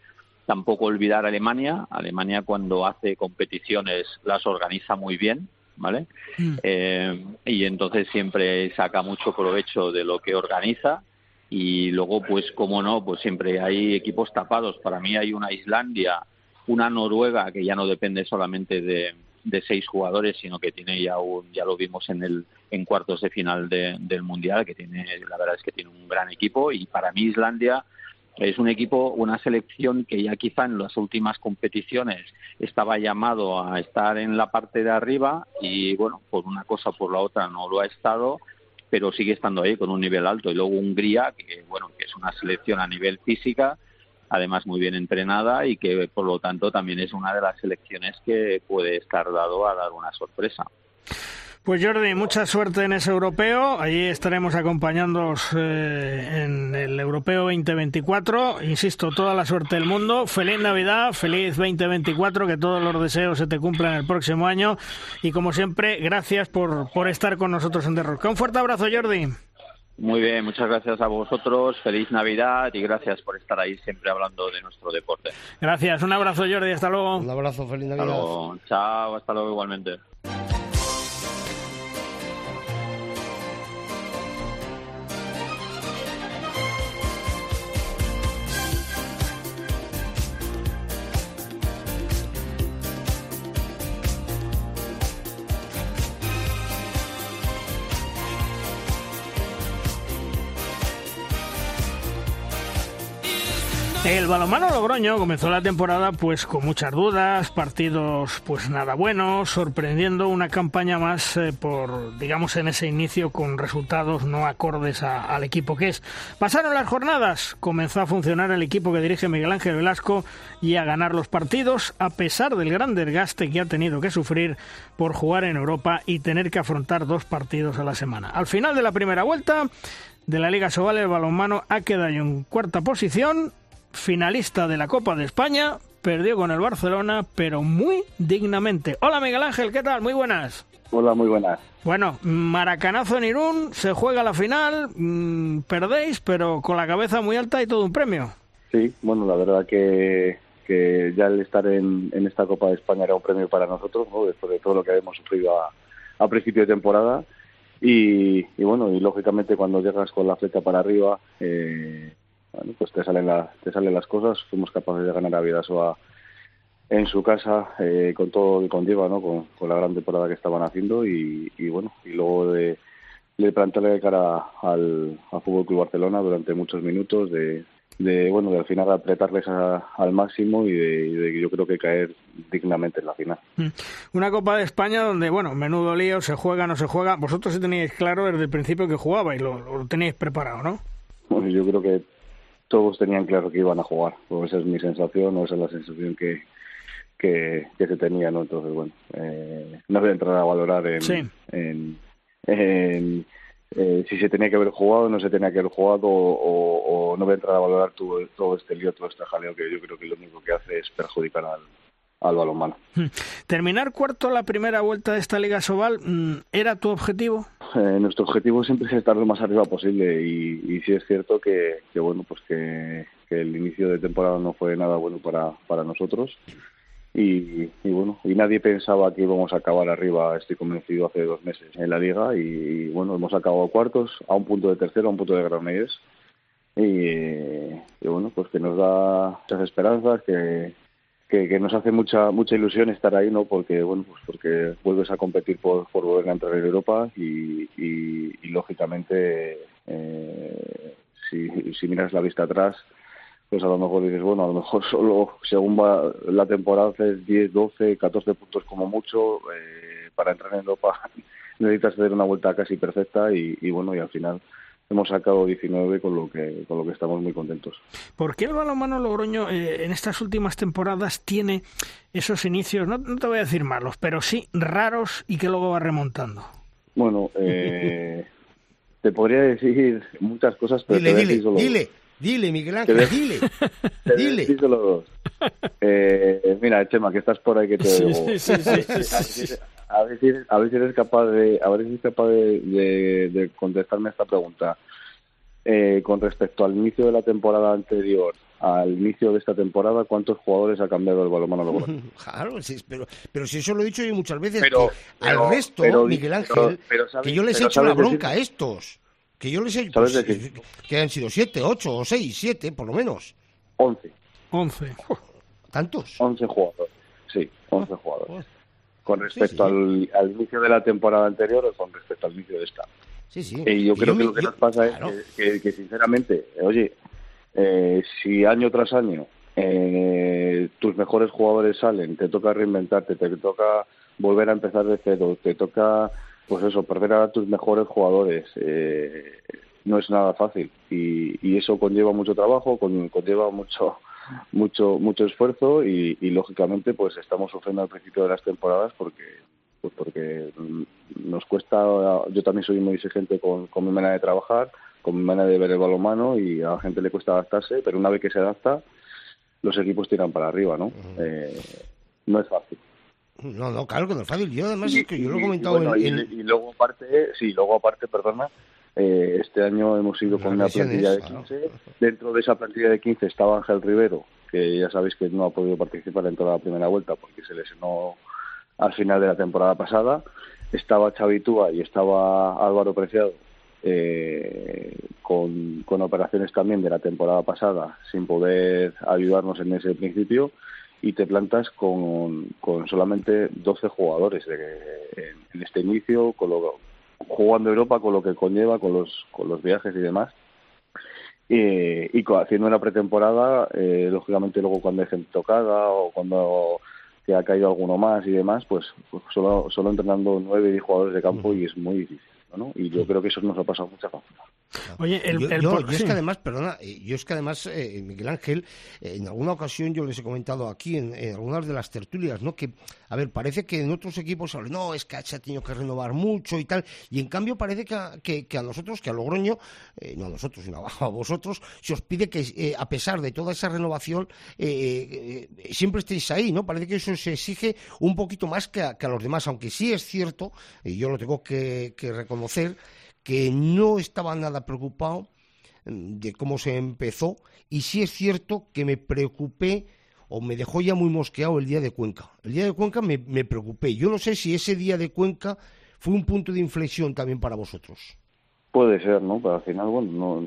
[SPEAKER 10] tampoco olvidar a Alemania. Alemania cuando hace competiciones las organiza muy bien, ¿vale? Eh, y entonces siempre saca mucho provecho de lo que organiza y luego pues como no pues siempre hay equipos tapados para mí hay una Islandia una Noruega que ya no depende solamente de, de seis jugadores sino que tiene ya un ya lo vimos en el en cuartos de final de- del mundial que tiene la verdad es que tiene un gran equipo y para mí Islandia es un equipo, una selección que ya quizá en las últimas competiciones estaba llamado a estar en la parte de arriba y bueno, por una cosa o por la otra no lo ha estado, pero sigue estando ahí con un nivel alto. Y luego Hungría, que bueno, que es una selección a nivel física, además muy bien entrenada y que por lo tanto también es una de las selecciones que puede estar dado a dar una sorpresa.
[SPEAKER 3] Pues Jordi, mucha suerte en ese europeo. Allí estaremos acompañándoos eh, en el europeo 2024. Insisto, toda la suerte del mundo. Feliz Navidad, feliz 2024, que todos los deseos se te cumplan el próximo año. Y como siempre, gracias por, por estar con nosotros en Derroca. Un fuerte abrazo, Jordi.
[SPEAKER 10] Muy bien, muchas gracias a vosotros, feliz Navidad y gracias por estar ahí siempre hablando de nuestro deporte.
[SPEAKER 3] Gracias, un abrazo, Jordi. Hasta luego.
[SPEAKER 6] Un abrazo, feliz
[SPEAKER 10] Hasta
[SPEAKER 6] Navidad.
[SPEAKER 10] luego, chao, hasta luego igualmente.
[SPEAKER 3] El balonmano Logroño comenzó la temporada pues con muchas dudas, partidos pues nada buenos, sorprendiendo una campaña más eh, por digamos en ese inicio con resultados no acordes a- al equipo que es. Pasaron las jornadas, comenzó a funcionar el equipo que dirige Miguel Ángel Velasco y a ganar los partidos a pesar del gran desgaste que ha tenido que sufrir por jugar en Europa y tener que afrontar dos partidos a la semana. Al final de la primera vuelta de la Liga Sobal el balonmano ha quedado en cuarta posición finalista de la Copa de España, perdió con el Barcelona, pero muy dignamente. Hola Miguel Ángel, ¿qué tal? Muy buenas.
[SPEAKER 11] Hola, muy buenas.
[SPEAKER 3] Bueno, Maracanazo en Irún, se juega la final, mm, perdéis, pero con la cabeza muy alta y todo un premio.
[SPEAKER 11] Sí, bueno, la verdad que, que ya el estar en, en esta Copa de España era un premio para nosotros, ¿no? después de todo lo que habíamos sufrido a, a principio de temporada. Y, y bueno, y lógicamente cuando llegas con la flecha para arriba, eh, bueno, pues te salen, la- te salen las cosas. Fuimos capaces de ganar a Vidasoa en su casa eh, con todo lo que conlleva, ¿no? Con, con la gran temporada que estaban haciendo y, y bueno, y luego de, de plantarle de cara al, al Fútbol Club Barcelona durante muchos minutos, de, de bueno, de al final apretarles a- al máximo y de, de yo creo que caer dignamente en la final.
[SPEAKER 3] Mm. Una Copa de España donde, bueno, menudo lío, se juega, no se juega. Vosotros sí teníais claro desde el principio que jugabais, lo, lo teníais preparado, ¿no?
[SPEAKER 11] Bueno, yo creo que todos tenían claro que iban a jugar, o esa es mi sensación, o esa es la sensación que, que, que se tenía, ¿no? Entonces, bueno, eh, no voy a entrar a valorar en,
[SPEAKER 3] Sí.
[SPEAKER 11] en, en, eh, si se tenía que haber jugado, no se tenía que haber jugado, o, o- o no voy a entrar a valorar todo, todo este lío, todo este jaleo, que yo creo que lo único que hace es perjudicar al, al balonmano.
[SPEAKER 3] Mm. Terminar cuarto la primera vuelta de esta Liga Sobal, mm, ¿era tu objetivo?
[SPEAKER 11] Eh, nuestro objetivo siempre es estar lo más arriba posible y, y sí es cierto que, que bueno pues que, el inicio de temporada no fue nada bueno para, para nosotros. Y, y bueno y nadie pensaba que íbamos a acabar arriba estoy convencido hace dos meses en la liga. Y, y, bueno hemos acabado cuartos a un punto de tercero a un punto de Granollers y, y bueno pues que nos da muchas esperanzas que que, que nos hace mucha mucha ilusión estar ahí no porque bueno pues porque vuelves a competir por, volver a entrar en Europa y, y, lógicamente eh, si, si miras la vista atrás pues a lo mejor dices bueno a lo mejor solo según va la temporada haces 10 12 14 puntos como mucho eh, para entrar en Europa necesitas hacer una vuelta casi perfecta y bueno y al final hemos sacado 19 con lo que con lo que estamos muy contentos.
[SPEAKER 3] ¿Por qué el balonmano Logroño eh, en estas últimas temporadas tiene esos inicios, no, no, te voy a decir malos, pero sí raros y que luego va remontando?
[SPEAKER 11] Bueno, eh, te podría decir muchas cosas, pero
[SPEAKER 6] dile,
[SPEAKER 11] te voy a
[SPEAKER 6] dile,
[SPEAKER 11] decir solo
[SPEAKER 6] dile, dile, Miguel Ángel,
[SPEAKER 11] Te-
[SPEAKER 6] dile,
[SPEAKER 11] te voy a
[SPEAKER 6] dile.
[SPEAKER 11] solo dos. Eh, mira, Chema, que estás por ahí que te
[SPEAKER 3] Sí,
[SPEAKER 11] oigo.
[SPEAKER 3] sí, sí, sí, sí, sí.
[SPEAKER 11] A ver si eres, a ver si eres capaz de, a ver si eres capaz de, de- de contestarme esta pregunta. Eh, con respecto al inicio de la temporada anterior al inicio de esta temporada, ¿cuántos jugadores ha cambiado el balonmano Logroño?
[SPEAKER 6] Claro, sí, pero, pero si eso lo he dicho yo muchas veces,
[SPEAKER 11] Pero-
[SPEAKER 6] que
[SPEAKER 11] pero-
[SPEAKER 6] al resto,
[SPEAKER 11] pero-
[SPEAKER 6] Miguel Ángel,
[SPEAKER 11] pero- pero sabes-
[SPEAKER 6] que yo les he hecho la
[SPEAKER 11] decir-
[SPEAKER 6] bronca a estos. Que yo les he
[SPEAKER 11] ¿Sabes
[SPEAKER 6] pues,
[SPEAKER 11] decir?
[SPEAKER 6] que han sido siete, ocho o seis, siete, por lo menos.
[SPEAKER 11] 11.
[SPEAKER 3] 11.
[SPEAKER 6] ¿Tantos?
[SPEAKER 11] 11 jugadores. Sí, 11 jugadores. Con respecto
[SPEAKER 6] sí.
[SPEAKER 11] Al, al inicio de la temporada anterior o con respecto al inicio de esta.
[SPEAKER 6] Sí, sí.
[SPEAKER 11] Y yo
[SPEAKER 6] Y
[SPEAKER 11] creo
[SPEAKER 6] yo
[SPEAKER 11] que
[SPEAKER 6] me-
[SPEAKER 11] lo que
[SPEAKER 6] yo-
[SPEAKER 11] nos pasa
[SPEAKER 6] claro.
[SPEAKER 11] es que, que- que, sinceramente, oye, eh, si año tras año eh, tus mejores jugadores salen, te toca reinventarte, te toca volver a empezar de cero, te toca, pues eso, perder a tus mejores jugadores, eh, no es nada fácil y, y eso conlleva mucho trabajo, con- conlleva mucho mucho mucho esfuerzo y, y, lógicamente pues estamos sufriendo al principio de las temporadas porque pues porque mm, nos cuesta yo también soy muy exigente con, con mi manera de trabajar con mi manera de ver el balonmano y a la gente le cuesta adaptarse pero una vez que se adapta los equipos tiran para arriba no eh, no es fácil.
[SPEAKER 6] No, no, claro que no es fácil. Yo además
[SPEAKER 11] y,
[SPEAKER 6] es que yo lo he comentado
[SPEAKER 11] y bueno,
[SPEAKER 6] en,
[SPEAKER 11] y- y luego aparte sí luego aparte perdona eh, este año hemos ido con una plantilla de
[SPEAKER 6] claro.
[SPEAKER 11] 15 dentro de esa plantilla de 15 estaba Ángel Rivero que ya sabéis que no ha podido participar en toda la primera vuelta porque se lesionó al final de la temporada pasada estaba Xavi Túa y estaba Álvaro Preciado eh, con, con operaciones también de la temporada pasada sin poder ayudarnos en ese principio y te plantas con, con solamente 12 jugadores de- en, en este inicio, con lo, jugando Europa, con lo que conlleva, con los, con los viajes y demás. Eh, y haciendo una pretemporada, eh, lógicamente luego cuando hay gente tocada o cuando que ha caído alguno más y demás, pues, pues solo, solo entrenando nueve diez jugadores de campo y es muy difícil. ¿No? Y yo creo que eso nos ha pasado mucha factura.
[SPEAKER 3] Oye, el,
[SPEAKER 6] yo,
[SPEAKER 3] el
[SPEAKER 6] yo- es que además, perdona, eh, yo es que además, eh, Miguel Ángel, eh, en alguna ocasión yo les he comentado aquí en, en algunas de las tertulias, ¿no? Que, a ver, parece que en otros equipos se habla, no, es que se ha tenido que renovar mucho y tal, y en cambio parece que a, que, que a nosotros, que a Logroño, eh, no a nosotros, sino a vosotros, se os pide que, eh, a pesar de toda esa renovación, eh, eh, siempre estéis ahí, ¿no? Parece que eso se exige un poquito más que a, que a los demás, aunque sí es cierto, y yo lo tengo que, que reconocer, que no estaba nada preocupado mm, de cómo se empezó y sí es cierto que me preocupé o me dejó ya muy mosqueado el día de Cuenca. El día de Cuenca me, me preocupé. Yo no sé si ese día de Cuenca fue un punto de inflexión también para vosotros.
[SPEAKER 11] Puede ser, ¿no? Pero al final, bueno, no,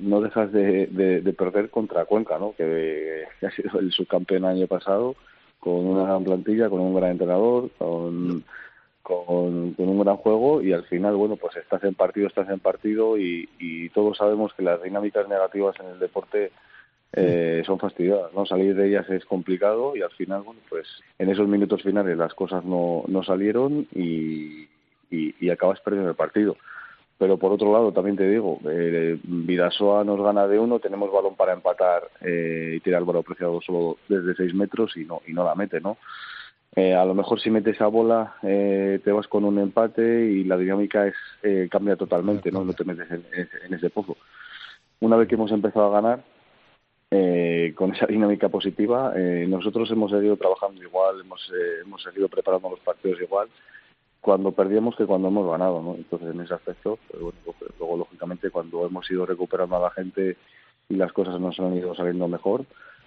[SPEAKER 11] no dejas de, de- de perder contra Cuenca, ¿no? Que, que ha sido el subcampeón el año pasado, con una gran plantilla, con un gran entrenador, con, con, con un gran juego y al final, bueno, pues estás en partido, estás en partido y, y todos sabemos que las dinámicas negativas en el deporte eh, son fastidiosas, ¿no? Salir de ellas es complicado y al final, bueno, pues en esos minutos finales las cosas no, no salieron y, y, y acabas perdiendo el partido. Pero por otro lado, también te digo, eh, Vidasoa nos gana de uno, tenemos balón para empatar eh, y tirar el balón preciado solo desde seis metros y no, y no la mete, ¿no? Eh, a lo mejor si metes esa bola eh, te vas con un empate y la dinámica es eh, cambia totalmente, ¿no? No te metes en, ese pozo. Una vez que hemos empezado a ganar, eh, con esa dinámica positiva, eh, nosotros hemos seguido trabajando igual, hemos, eh, hemos seguido preparando los partidos igual cuando perdíamos que cuando hemos ganado, ¿no? Entonces, en ese aspecto, pues, bueno, pues, luego, lógicamente, cuando hemos ido recuperando a la gente y las cosas nos han ido saliendo mejor,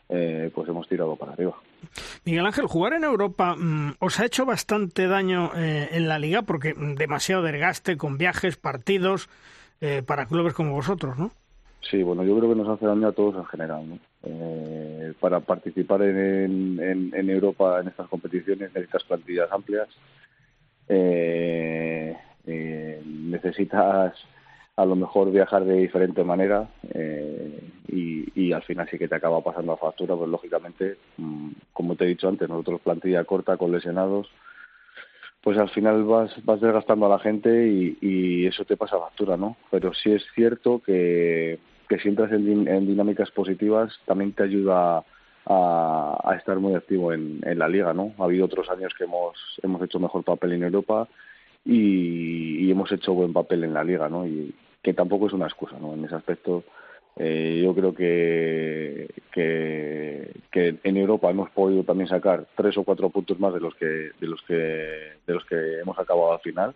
[SPEAKER 11] eh, pues hemos tirado para arriba.
[SPEAKER 3] Miguel Ángel, jugar en Europa mm, os ha hecho bastante daño eh, en la liga porque demasiado desgaste con viajes, partidos eh, para clubes como vosotros, ¿no?
[SPEAKER 11] Sí, bueno, yo creo que nos hace daño a todos en general. ¿no? Eh, para participar en, en, en Europa en estas competiciones necesitas plantillas amplias, eh, eh, necesitas a lo mejor viajar de diferente manera eh, y, y al final sí que te acaba pasando a factura, pues lógicamente, mm, como te he dicho antes, nosotros plantilla corta con lesionados, pues al final vas, vas desgastando a la gente y, y eso te pasa factura, ¿no? Pero sí es cierto que, que si entras en, en dinámicas positivas también te ayuda a, a estar muy activo en, en la liga, ¿no? Ha habido otros años que hemos, hemos hecho mejor papel en Europa y, y hemos hecho buen papel en la liga, ¿no? Y que tampoco es una excusa, ¿no? En ese aspecto eh, yo creo que, que, en Europa hemos podido también sacar tres o cuatro puntos más de los que de los que de los que hemos acabado al final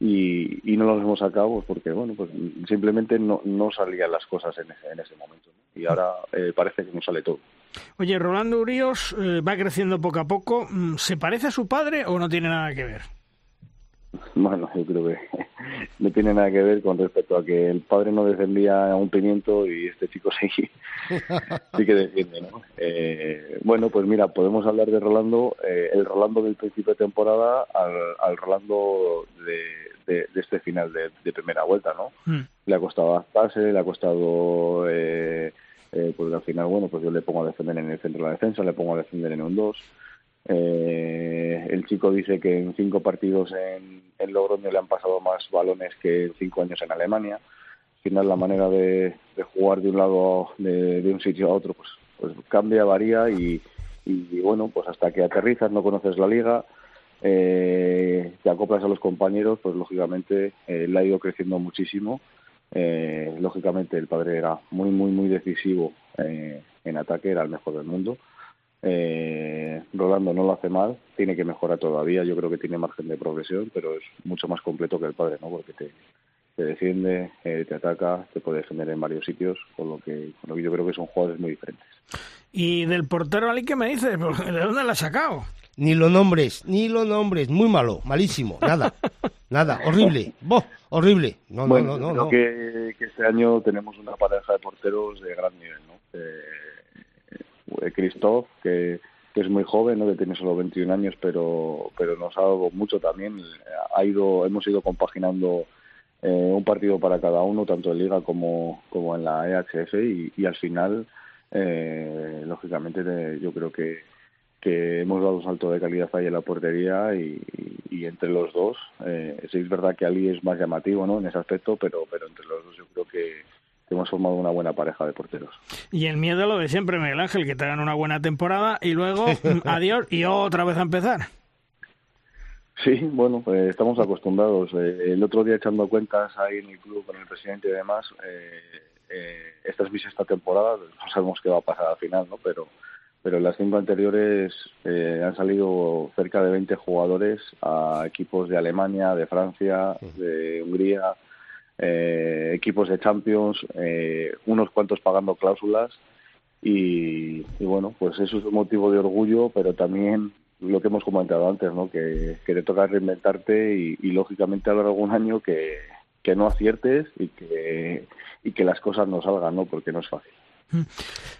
[SPEAKER 11] y, y no los hemos sacado porque bueno pues simplemente no, no salían las cosas en ese, en ese momento ¿no? y ahora eh, parece que nos sale todo
[SPEAKER 3] Oye, Rolando Urios eh, va creciendo poco a poco. Mm, ¿Se parece a su padre o no tiene nada que ver?
[SPEAKER 11] Bueno, yo creo que no tiene nada que ver con respecto a que el padre no defendía a un pimiento y este chico sí, sí que defiende, ¿no? Eh, bueno, pues mira, podemos hablar de Rolando, eh, el Rolando del principio de temporada al, al Rolando de, de- de este final de, de primera vuelta, ¿no?
[SPEAKER 3] Mm.
[SPEAKER 11] Le ha costado adaptarse, le ha costado, eh, eh, pues al final, bueno, pues yo le pongo a defender en el centro de la defensa, le pongo a defender en un 2. Eh, el chico dice que en cinco partidos en, Logroño le han pasado más balones que en cinco años en Alemania. Al final la manera de, jugar de un lado, de, un sitio a otro, pues, pues cambia, varía y, bueno, pues hasta que aterrizas, no conoces la liga, eh, te acoplas a los compañeros, pues lógicamente eh, le ha ido creciendo muchísimo. Eh, lógicamente el padre era muy, muy, muy decisivo eh, en ataque, era el mejor del mundo. Eh, Rolando no lo hace mal, tiene que mejorar todavía, yo creo que tiene margen de progresión, pero es mucho más completo que el padre, ¿no? Porque te, te defiende, eh, te ataca, te puede defender en varios sitios, con lo que, con lo que yo creo que son jugadores muy diferentes.
[SPEAKER 3] ¿Y del portero Ali qué me dices? ¿De dónde la has sacado?
[SPEAKER 6] Ni lo nombres, ni lo nombres. Muy malo, malísimo. Nada, nada. Horrible. Boh, horrible. No,
[SPEAKER 11] bueno,
[SPEAKER 6] no, no,
[SPEAKER 11] creo
[SPEAKER 6] no.
[SPEAKER 11] Que, que este año tenemos una pareja de porteros de gran nivel, ¿no? Eh, Christoph, que, es muy joven, ¿no? que tiene solo 21 años, pero, pero nos ha dado mucho también. Ha ido, hemos ido compaginando eh, un partido para cada uno, tanto en Liga como, como en la EHF, y, y al final, eh, lógicamente, te- yo creo que, que hemos dado un salto de calidad ahí en la portería y entre los dos, eh, sí es verdad que Ali es más llamativo ¿no? en ese aspecto, pero, pero entre los dos yo creo que, que hemos formado una buena pareja de porteros.
[SPEAKER 3] Y el miedo lo de siempre, Miguel Ángel, que te hagan una buena temporada y luego adiós y otra vez a empezar.
[SPEAKER 11] Sí, bueno, pues estamos acostumbrados. Eh, el otro día echando cuentas ahí en el club con el presidente y demás, eh, eh, esta es mi sexta temporada, no sabemos qué va a pasar al final, ¿no? Pero, pero en las cinco anteriores eh, han salido cerca de 20 jugadores a equipos de Alemania, de Francia, de Hungría, eh, equipos de Champions, eh, unos cuantos pagando cláusulas y, y bueno, pues eso es un motivo de orgullo, pero también lo que hemos comentado antes, ¿no? Que, que te toca reinventarte y, lógicamente habrá algún año que, que no aciertes y que, y que las cosas no salgan, ¿no? Porque no es fácil.
[SPEAKER 6] De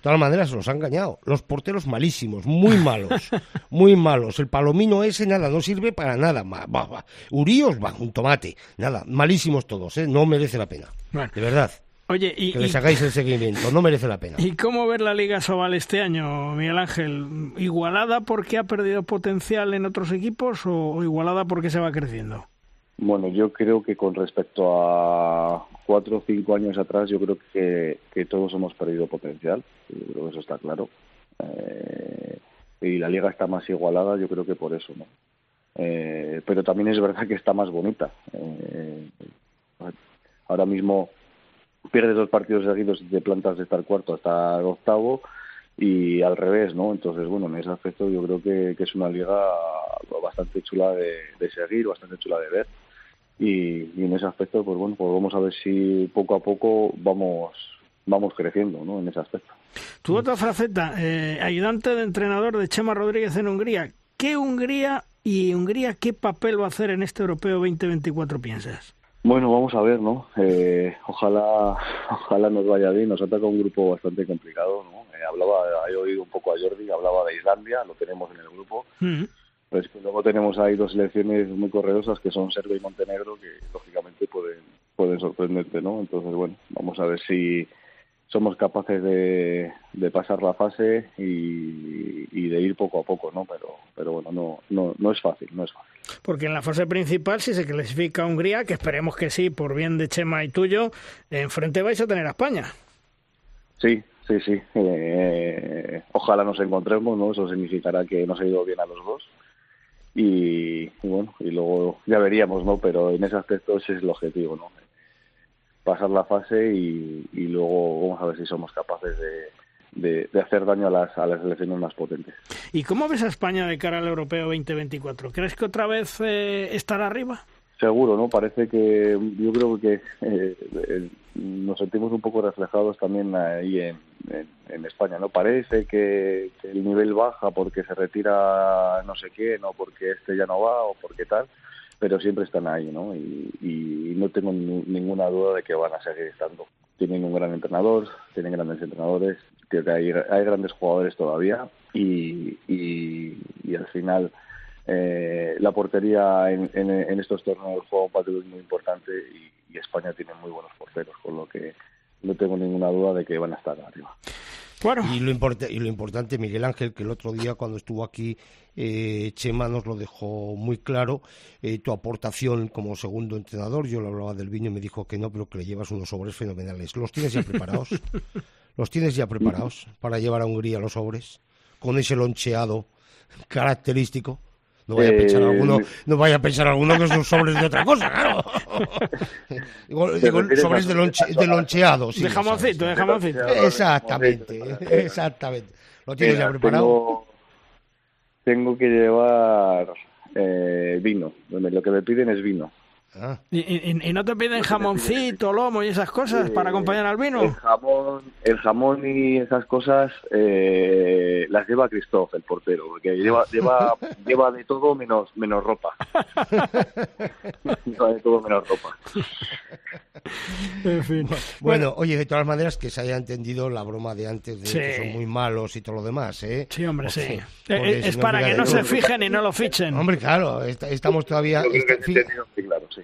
[SPEAKER 6] todas maneras, los han engañado. Los porteros malísimos, muy malos, muy malos. El palomino ese, nada, no sirve para nada. Uríos, va, un tomate. Nada, malísimos todos, ¿eh? No merece la pena.
[SPEAKER 3] Bueno.
[SPEAKER 6] De verdad.
[SPEAKER 3] Oye, y,
[SPEAKER 6] Que les hagáis el seguimiento, no merece la pena.
[SPEAKER 3] ¿y cómo ver la Liga Sobal este año, Miguel Ángel? ¿Igualada porque ha perdido potencial en otros equipos o igualada porque se va creciendo?
[SPEAKER 11] Bueno, yo creo que con respecto a cuatro o cinco años atrás, yo creo que, que todos hemos perdido potencial. Yo creo que eso está claro. Eh, y la liga está más igualada, yo creo que por eso, ¿no? Eh, pero también es verdad que está más bonita. Eh, ahora mismo pierdes dos partidos seguidos y te plantas de estar cuarto hasta el octavo y al revés, ¿no? Entonces, bueno, en ese aspecto yo creo que, que es una liga bastante chula de, de seguir, bastante chula de ver y, y en ese aspecto, pues bueno, pues vamos a ver si poco a poco vamos vamos creciendo, ¿no? En ese aspecto.
[SPEAKER 3] Tu otra faceta, eh, ayudante de entrenador de Chema Rodríguez en Hungría. ¿Qué Hungría y Hungría qué papel va a hacer en este Europeo 2024 piensas?
[SPEAKER 11] Bueno, vamos a ver, ¿no? Eh, ojalá, ojalá nos vaya bien. Nos ataca un grupo bastante complicado, ¿no? Eh, hablaba, he oído un poco a Jordi, hablaba de Islandia, lo tenemos en el grupo.
[SPEAKER 3] Mm.
[SPEAKER 11] Pero es que luego tenemos ahí dos selecciones muy corredosas que son Serbia y Montenegro, que lógicamente pueden, pueden sorprenderte, ¿no? Entonces, bueno, vamos a ver si somos capaces de, de pasar la fase y, y de ir poco a poco, ¿no? Pero, pero bueno, no, no, no es fácil, no es fácil.
[SPEAKER 3] Porque en la fase principal, si se clasifica Hungría, que esperemos que sí, por bien de Chema y tuyo, enfrente vais a tener a España.
[SPEAKER 11] Sí, sí, sí. Eh, ojalá nos encontremos, ¿no? Eso significará que nos ha ido bien a los dos. Y, y bueno, y luego ya veríamos, ¿no? Pero en ese aspecto ese es el objetivo, ¿no? Pasar la fase y, y luego vamos a ver si somos capaces de, de, de hacer daño a las, a las selecciones más potentes.
[SPEAKER 3] ¿Y cómo ves a España de cara al Europeo 2024? ¿Crees que otra vez eh, estará arriba?
[SPEAKER 11] Seguro, ¿no? Parece que yo creo que eh, nos sentimos un poco reflejados también ahí en, en, España, ¿no? Parece que, el nivel baja porque se retira no sé quién o porque este ya no va o porque tal, pero siempre están ahí, ¿no? Y, y no tengo ni- ninguna duda de que van a seguir estando. Tienen un gran entrenador, tienen grandes entrenadores, que hay, hay grandes jugadores todavía y, y, y al final eh, la portería en, en, en estos torneos juega un papel muy importante y, y España tiene muy buenos porteros, con lo que no tengo ninguna duda de que van a estar arriba.
[SPEAKER 6] Y lo, y lo importante, Miguel Ángel, que el otro día cuando estuvo aquí, eh, Chema nos lo dejó muy claro, eh, tu aportación como segundo entrenador, yo le hablaba del vino y me dijo que no, pero que le llevas unos sobres fenomenales. ¿Los tienes ya preparados? ¿Los tienes ya preparados para llevar a Hungría los sobres? Con ese loncheado característico. No vaya a pensar
[SPEAKER 11] Eh,
[SPEAKER 6] alguno, no vaya a pensar alguno que son sobres de otra cosa, claro. digo,
[SPEAKER 11] ¿Te
[SPEAKER 6] digo,
[SPEAKER 11] refieres
[SPEAKER 6] sobres de, lonche- de loncheado, sí.
[SPEAKER 3] de
[SPEAKER 6] ya
[SPEAKER 3] jamoncito,
[SPEAKER 6] sabes.
[SPEAKER 3] de jamoncito.
[SPEAKER 6] Exactamente, exactamente. ¿Lo tienes ya preparado?
[SPEAKER 11] Tengo, tengo que llevar eh, vino. Lo que me piden es vino.
[SPEAKER 6] Ah.
[SPEAKER 3] ¿Y, y- y no te piden jamoncito, lomo y esas cosas para acompañar al
[SPEAKER 11] El
[SPEAKER 3] vino?
[SPEAKER 11] jamón, el jamón y esas cosas eh, las lleva Christoph, el portero, porque lleva lleva lleva de todo menos menos ropa. lleva de todo menos ropa.
[SPEAKER 3] En fin.
[SPEAKER 6] Bueno, oye, de todas maneras, que se haya entendido la broma de antes de
[SPEAKER 3] Sí.
[SPEAKER 6] que son muy malos y todo lo demás, ¿eh?
[SPEAKER 3] Sí, hombre, sí.
[SPEAKER 6] Porque-
[SPEAKER 3] Eh,
[SPEAKER 6] porque
[SPEAKER 3] eh,
[SPEAKER 6] si
[SPEAKER 3] es para que no se fijen y no lo fichen.
[SPEAKER 6] Hombre, claro, est- estamos todavía...
[SPEAKER 11] Sí, claro, sí.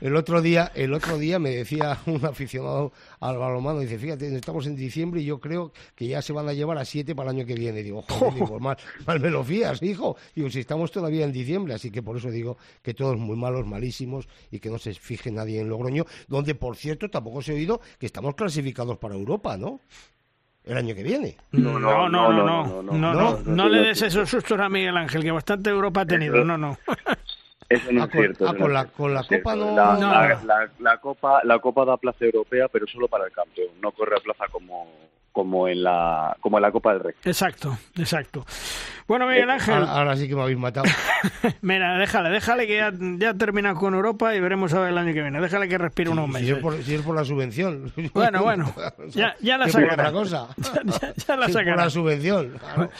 [SPEAKER 6] El otro día, el otro día me decía un aficionado al balonmano, dice, fíjate, estamos en diciembre y yo creo que ya se van a llevar a siete para el año que viene. Digo, joder, digo, mal, mal me lo fías, hijo. Digo, si estamos todavía en diciembre, así que por eso digo que todos muy malos, malísimos y que no se fije nadie en Logroño, donde por cierto tampoco se ha oído que estamos clasificados para Europa, ¿no? El año que viene.
[SPEAKER 3] No, no, no, no, no, no, no le des esos sustos a Miguel Ángel, que bastante Europa ha tenido, no, no.
[SPEAKER 11] Eso no
[SPEAKER 6] Ah,
[SPEAKER 11] es
[SPEAKER 6] con-
[SPEAKER 11] cierto.
[SPEAKER 6] ah, con
[SPEAKER 11] no
[SPEAKER 6] la- con la Copa no-
[SPEAKER 11] La,
[SPEAKER 3] No.
[SPEAKER 11] la- la- la Copa, la Copa da plaza europea, pero solo para el campeón. No corre a plaza como, como, en, la, como en la Copa del Rey.
[SPEAKER 3] Exacto, exacto. Bueno, Miguel Ángel,
[SPEAKER 6] Ahora, ahora sí que me habéis matado.
[SPEAKER 3] mira, déjale, déjale que ya, ya termina con Europa y veremos a ver el año que viene. Déjale que respire unos
[SPEAKER 6] Si
[SPEAKER 3] meses.
[SPEAKER 6] es, por, si es por la subvención.
[SPEAKER 3] Bueno, bueno, ya, ya la sacará.
[SPEAKER 6] otra cosa.
[SPEAKER 3] Ya, ya- ya la
[SPEAKER 6] es por
[SPEAKER 3] sacará.
[SPEAKER 6] la subvención. claro.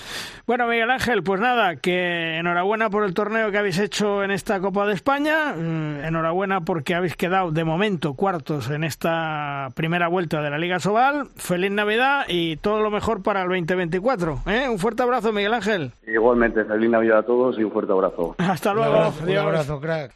[SPEAKER 3] Bueno, Miguel Ángel, pues nada, que enhorabuena por el torneo que habéis hecho en esta Copa de España. mm, Enhorabuena porque habéis quedado de momento cuartos en esta primera vuelta de la Liga Sobal. Feliz Navidad y todo lo mejor para el 2024. ¿eh? Un fuerte abrazo, Miguel Ángel.
[SPEAKER 11] Igualmente, feliz Navidad a todos y un fuerte abrazo.
[SPEAKER 3] Hasta
[SPEAKER 6] Un
[SPEAKER 3] luego.
[SPEAKER 6] abrazo, un abrazo, crack.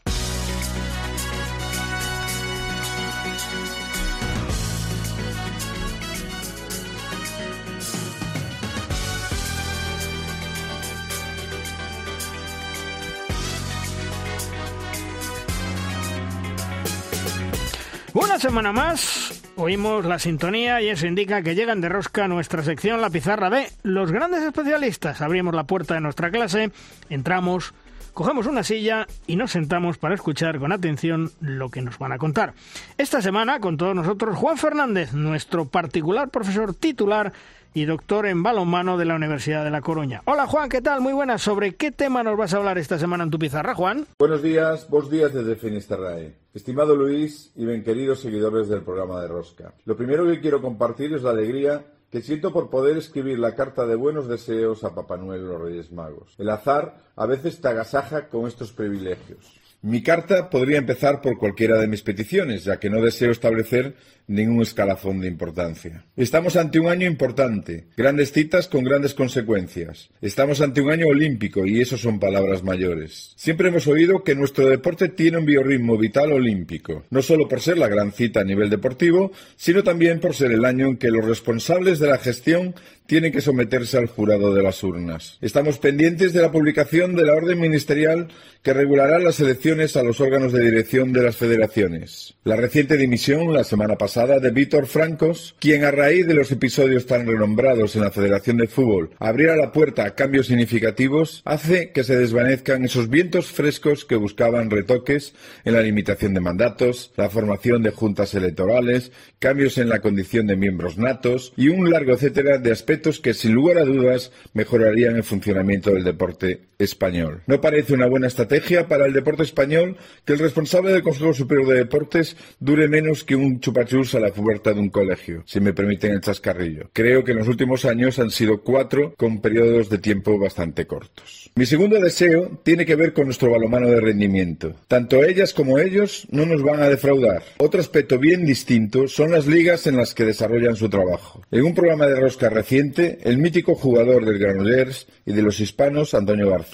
[SPEAKER 3] Una semana más oímos la sintonía y eso indica que llegan de rosca nuestra sección La Pizarra de los grandes especialistas. Abrimos la puerta de nuestra clase, entramos, cogemos una silla y nos sentamos para escuchar con atención lo que nos van a contar. Esta semana con todos nosotros Juan Fernández, nuestro particular profesor titular y doctor en balonmano de la Universidad de La Coruña. Hola Juan, ¿qué tal? Muy buenas. ¿Sobre qué tema nos vas a hablar esta semana en tu pizarra, Juan?
[SPEAKER 12] Buenos días, vos días desde Finisterrae. Estimado Luis y bien queridos seguidores del programa de Rosca. Lo primero que quiero compartir es la alegría que siento por poder escribir la carta de buenos deseos a Papá Noel y los Reyes Magos. El azar a veces te agasaja con estos privilegios. Mi carta podría empezar por cualquiera de mis peticiones, ya que no deseo establecer ningún escalafón de importancia. Estamos ante un año importante, grandes citas con grandes consecuencias. Estamos ante un año olímpico y eso son palabras mayores. Siempre hemos oído que nuestro deporte tiene un biorritmo vital olímpico, no solo por ser la gran cita a nivel deportivo, sino también por ser el año en que los responsables de la gestión tienen que someterse al jurado de las urnas. Estamos pendientes de la publicación de la orden ministerial que regulará las elecciones a los órganos de dirección de las federaciones. La reciente dimisión la semana pasada de Víctor Francos, quien a raíz de los episodios tan renombrados en la Federación de Fútbol abriera la puerta a cambios significativos, hace que se desvanezcan esos vientos frescos que buscaban retoques en la limitación de mandatos, la formación de juntas electorales, cambios en la condición de miembros natos y un largo etcétera de aspectos que sin lugar a dudas mejorarían el funcionamiento del deporte español. No parece una buena estrategia para el deporte español que el responsable del Consejo Superior de Deportes dure menos que un chupachus a la puerta de un colegio, si me permiten el chascarrillo. Creo que en los últimos años han sido cuatro con periodos de tiempo bastante cortos. Mi segundo deseo tiene que ver con nuestro balomano de rendimiento. Tanto ellas como ellos no nos van a defraudar. Otro aspecto bien distinto son las ligas en las que desarrollan su trabajo. En un programa de rosca reciente, el mítico jugador del Granollers y de los hispanos, Antonio García,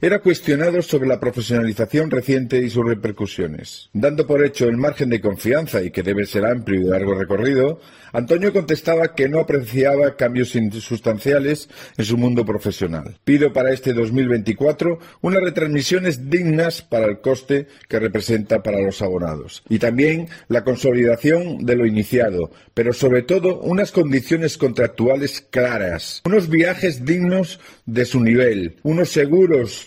[SPEAKER 12] era cuestionado sobre la profesionalización reciente y sus repercusiones. Dando por hecho el margen de confianza y que debe ser amplio y de largo recorrido, Antonio contestaba que no apreciaba cambios sustanciales en su mundo profesional. Pido para este 2024 unas retransmisiones dignas para el coste que representa para los abonados y también la consolidación de lo iniciado, pero sobre todo unas condiciones contractuales claras, unos viajes dignos de su nivel, unos seguros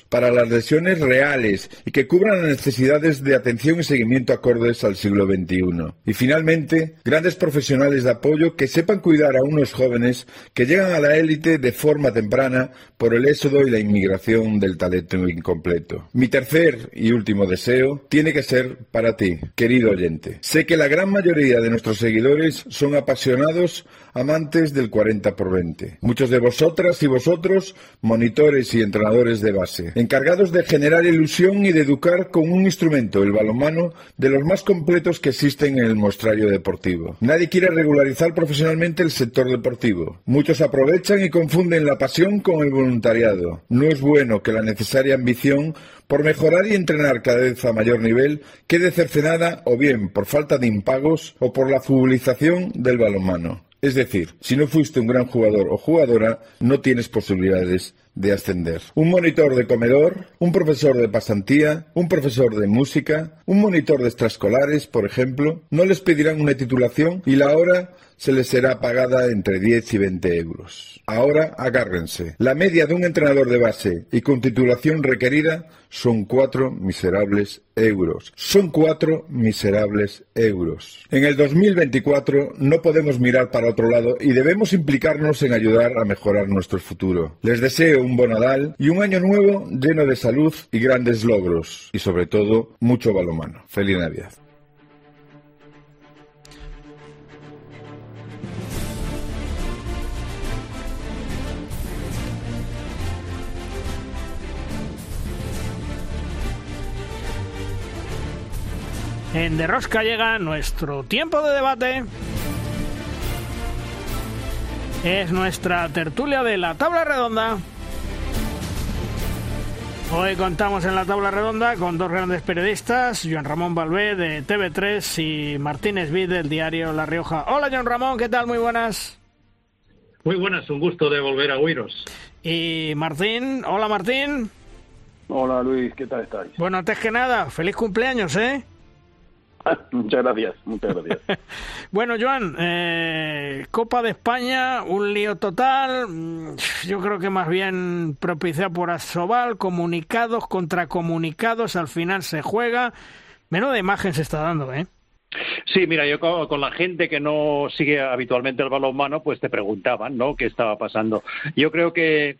[SPEAKER 12] para las lesiones reales y que cubran las necesidades de atención y seguimiento acordes al siglo XXI. Y finalmente, grandes profesionales de apoyo que sepan cuidar a unos jóvenes que llegan a la élite de forma temprana por el éxodo y la inmigración del talento incompleto. Mi tercer y último deseo tiene que ser para ti, querido oyente. Sé que la gran mayoría de nuestros seguidores son apasionados amantes del 40 por 20. Muchos de vosotras y vosotros, monitores y entrenadores de base, encargados de generar ilusión y de educar con un instrumento, el balonmano, de los más completos que existen en el mostrario deportivo. Nadie quiere regularizar profesionalmente el sector deportivo. Muchos aprovechan y confunden la pasión con el voluntariado. No es bueno que la necesaria ambición por mejorar y entrenar cada vez a mayor nivel quede cercenada o bien por falta de impagos o por la futbolización del balonmano. Es decir, si no fuiste un gran jugador o jugadora, no tienes posibilidades de ascender. Un monitor de comedor, un profesor de pasantía, un profesor de música, un monitor de extraescolares, por ejemplo, no les pedirán una titulación y la hora se les será pagada entre 10 y 20 euros. Ahora agárrense. La media de un entrenador de base y con titulación requerida son cuatro miserables euros. Son cuatro miserables euros. En el 2024 no podemos mirar para otro lado y debemos implicarnos en ayudar a mejorar nuestro futuro. Les deseo un buen Nadal y un año nuevo lleno de salud y grandes logros. Y sobre todo, mucho balomano. Feliz Navidad.
[SPEAKER 3] En De Rosca llega nuestro tiempo de debate. Es nuestra tertulia de la tabla redonda. Hoy contamos en la tabla redonda con dos grandes periodistas, Joan Ramón Balbé de TV3 y Martínez Vid del diario La Rioja. Hola Joan Ramón, ¿qué tal? Muy buenas.
[SPEAKER 13] Muy buenas, un gusto de volver a oíros.
[SPEAKER 3] Y Martín, hola Martín.
[SPEAKER 14] Hola Luis, ¿qué tal estáis?
[SPEAKER 3] Bueno, antes que nada, feliz cumpleaños, ¿eh?
[SPEAKER 14] muchas gracias, muchas gracias.
[SPEAKER 3] Bueno, Joan, eh, Copa de España, un lío total. mm, Yo creo que más bien propiciado por Asobal, comunicados contra comunicados, al final se juega. Menuda imagen se está dando, ¿eh?
[SPEAKER 13] Sí, mira, yo con, con la gente que no sigue habitualmente el balonmano, pues te preguntaban, ¿no? ¿Qué estaba pasando? Yo creo que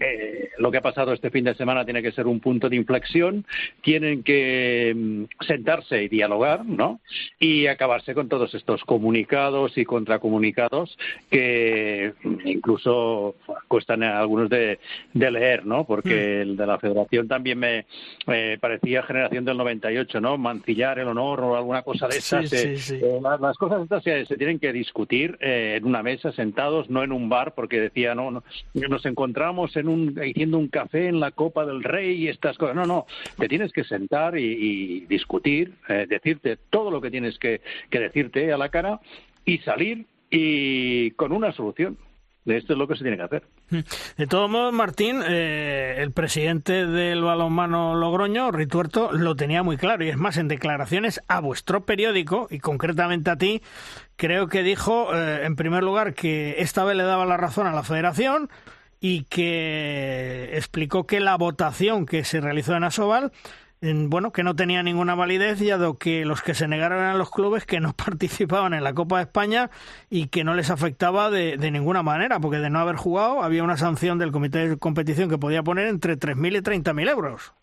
[SPEAKER 13] eh, lo que ha pasado este fin de semana tiene que ser un punto de inflexión. Tienen que mm, sentarse y dialogar, ¿no? Y acabarse con todos estos comunicados y contracomunicados que incluso cuestan a algunos de, de leer, ¿no? Porque el de la Federación también me eh, parecía generación del 98, ¿no? Mancillar el honor o alguna cosa de esas.
[SPEAKER 3] Sí, sí, sí.
[SPEAKER 13] eh, la- las cosas estas se, se tienen que discutir eh, en una mesa, sentados, no en un bar, porque decía, no, no, nos encontramos en un, haciendo un café en la Copa del Rey y estas cosas. No, no, te tienes que sentar y, y discutir, eh, decirte todo lo que tienes que, que decirte a la cara y salir y con una solución. Esto es lo que se tiene que hacer.
[SPEAKER 3] De todos modos, Martín, eh, el presidente del balonmano Logroño, Rituerto, lo tenía muy claro. Y es más, en declaraciones a vuestro periódico, y concretamente a ti, creo que dijo, eh, en primer lugar, que esta vez le daba la razón a la federación y que explicó que la votación que se realizó en Asobal bueno, que no tenía ninguna validez, ya dado que los que se negaron eran los clubes que no participaban en la Copa de España y que no les afectaba de, de ninguna manera, porque de no haber jugado había una sanción del comité de competición que podía poner entre 3.000 y 30.000 euros.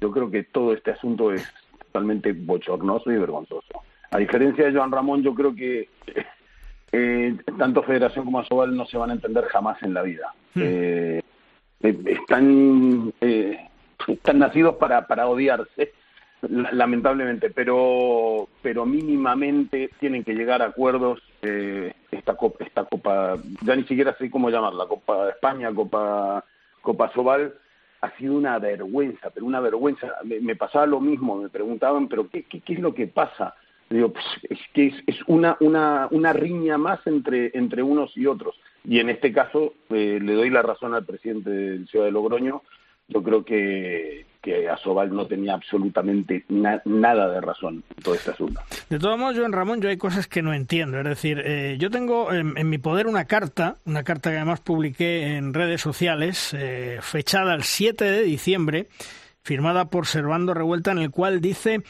[SPEAKER 14] Yo creo que todo este asunto es totalmente bochornoso y vergonzoso. A diferencia de Joan Ramón, yo creo que eh, tanto Federación como Asobal no se van a entender jamás en la vida. Eh, eh, están, eh, están nacidos para, para odiarse, la- lamentablemente, pero, pero mínimamente tienen que llegar a acuerdos. eh, esta, copa, esta copa, ya ni siquiera sé cómo llamarla, Copa de España, Copa, Copa Sobal, ha sido una vergüenza, pero una vergüenza. Me, me pasaba lo mismo, me preguntaban, pero ¿qué, qué, qué es lo que pasa? Digo, pues, es que es, es una, una, una riña más entre, entre unos y otros. Y en este caso, eh, le doy la razón al presidente del Ciudad de Logroño. Yo creo que, que Asobal no tenía absolutamente na- nada de razón en todo este asunto.
[SPEAKER 3] De todos modos, Joan Ramón, yo hay cosas que no entiendo. Es decir, eh, yo tengo en, en mi poder una carta, una carta que además publiqué en redes sociales, eh, fechada el 7 de diciembre, firmada por Servando Revuelta, en el cual dice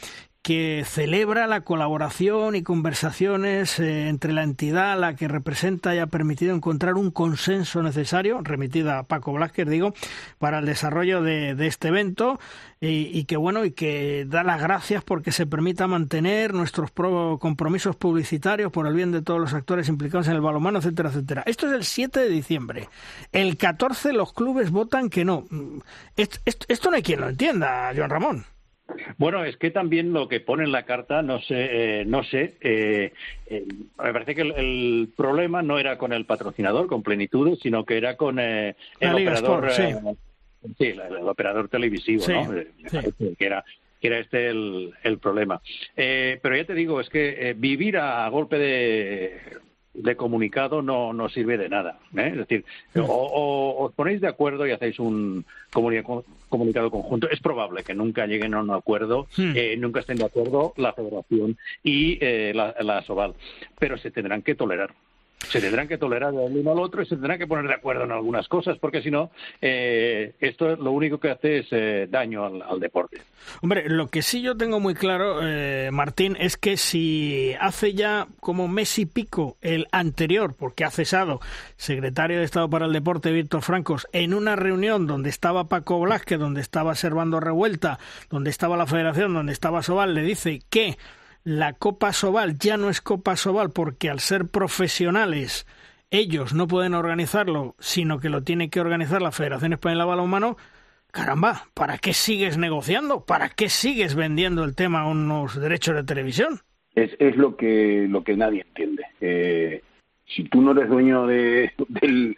[SPEAKER 3] que celebra la colaboración y conversaciones eh, entre la entidad a la que representa y ha permitido encontrar un consenso necesario, remitida a Paco Blázquez, digo, para el desarrollo de, este evento y, que bueno y que da las gracias porque se permita mantener nuestros pro compromisos publicitarios por el bien de todos los actores implicados en el balonmano, etcétera, etcétera. Esto es el 7 de diciembre. El 14 los clubes votan que no. Esto, esto, esto no hay quien lo entienda, Joan Ramón.
[SPEAKER 13] Bueno, es que también lo que pone en la carta, no sé, eh, no sé, eh, eh, me parece que el, el, problema no era con el patrocinador, con Plenitud, sino que era con el operador,
[SPEAKER 3] Sport, sí.
[SPEAKER 13] sí, el, el, operador televisivo,
[SPEAKER 3] sí,
[SPEAKER 13] ¿no? Que era que era este el, el problema. pero ya te digo, es que vivir a, a golpe de de comunicado no, no sirve de nada. ¿eh? Es decir, o, o, os ponéis de acuerdo y hacéis un comunica comunicado conjunto. Es probable que nunca lleguen a un acuerdo, eh, nunca estén de acuerdo la Federación y eh, la, la Soval, pero se tendrán que tolerar se tendrán que tolerar el uno al otro y se tendrán que poner de acuerdo en algunas cosas, porque si no, eh, esto lo único que hace es eh, daño al, deporte.
[SPEAKER 3] Hombre, lo que sí yo tengo muy claro, eh, Martín, es que si hace ya como mes y pico el anterior, porque ha cesado, secretario de Estado para el Deporte, Víctor Francos, en una reunión donde estaba Paco Blasque, donde estaba Servando Revuelta, donde estaba la Federación, donde estaba Sobal, le dice que la Copa Sobal ya no es Copa Sobal porque al ser profesionales ellos no pueden organizarlo, sino que lo tiene que organizar la Federación Española de Balonmano, caramba, ¿para qué sigues negociando? ¿Para qué sigues vendiendo el tema a unos derechos de televisión?
[SPEAKER 14] Es, es lo que lo que nadie entiende. Eh, si tú no eres dueño de, del,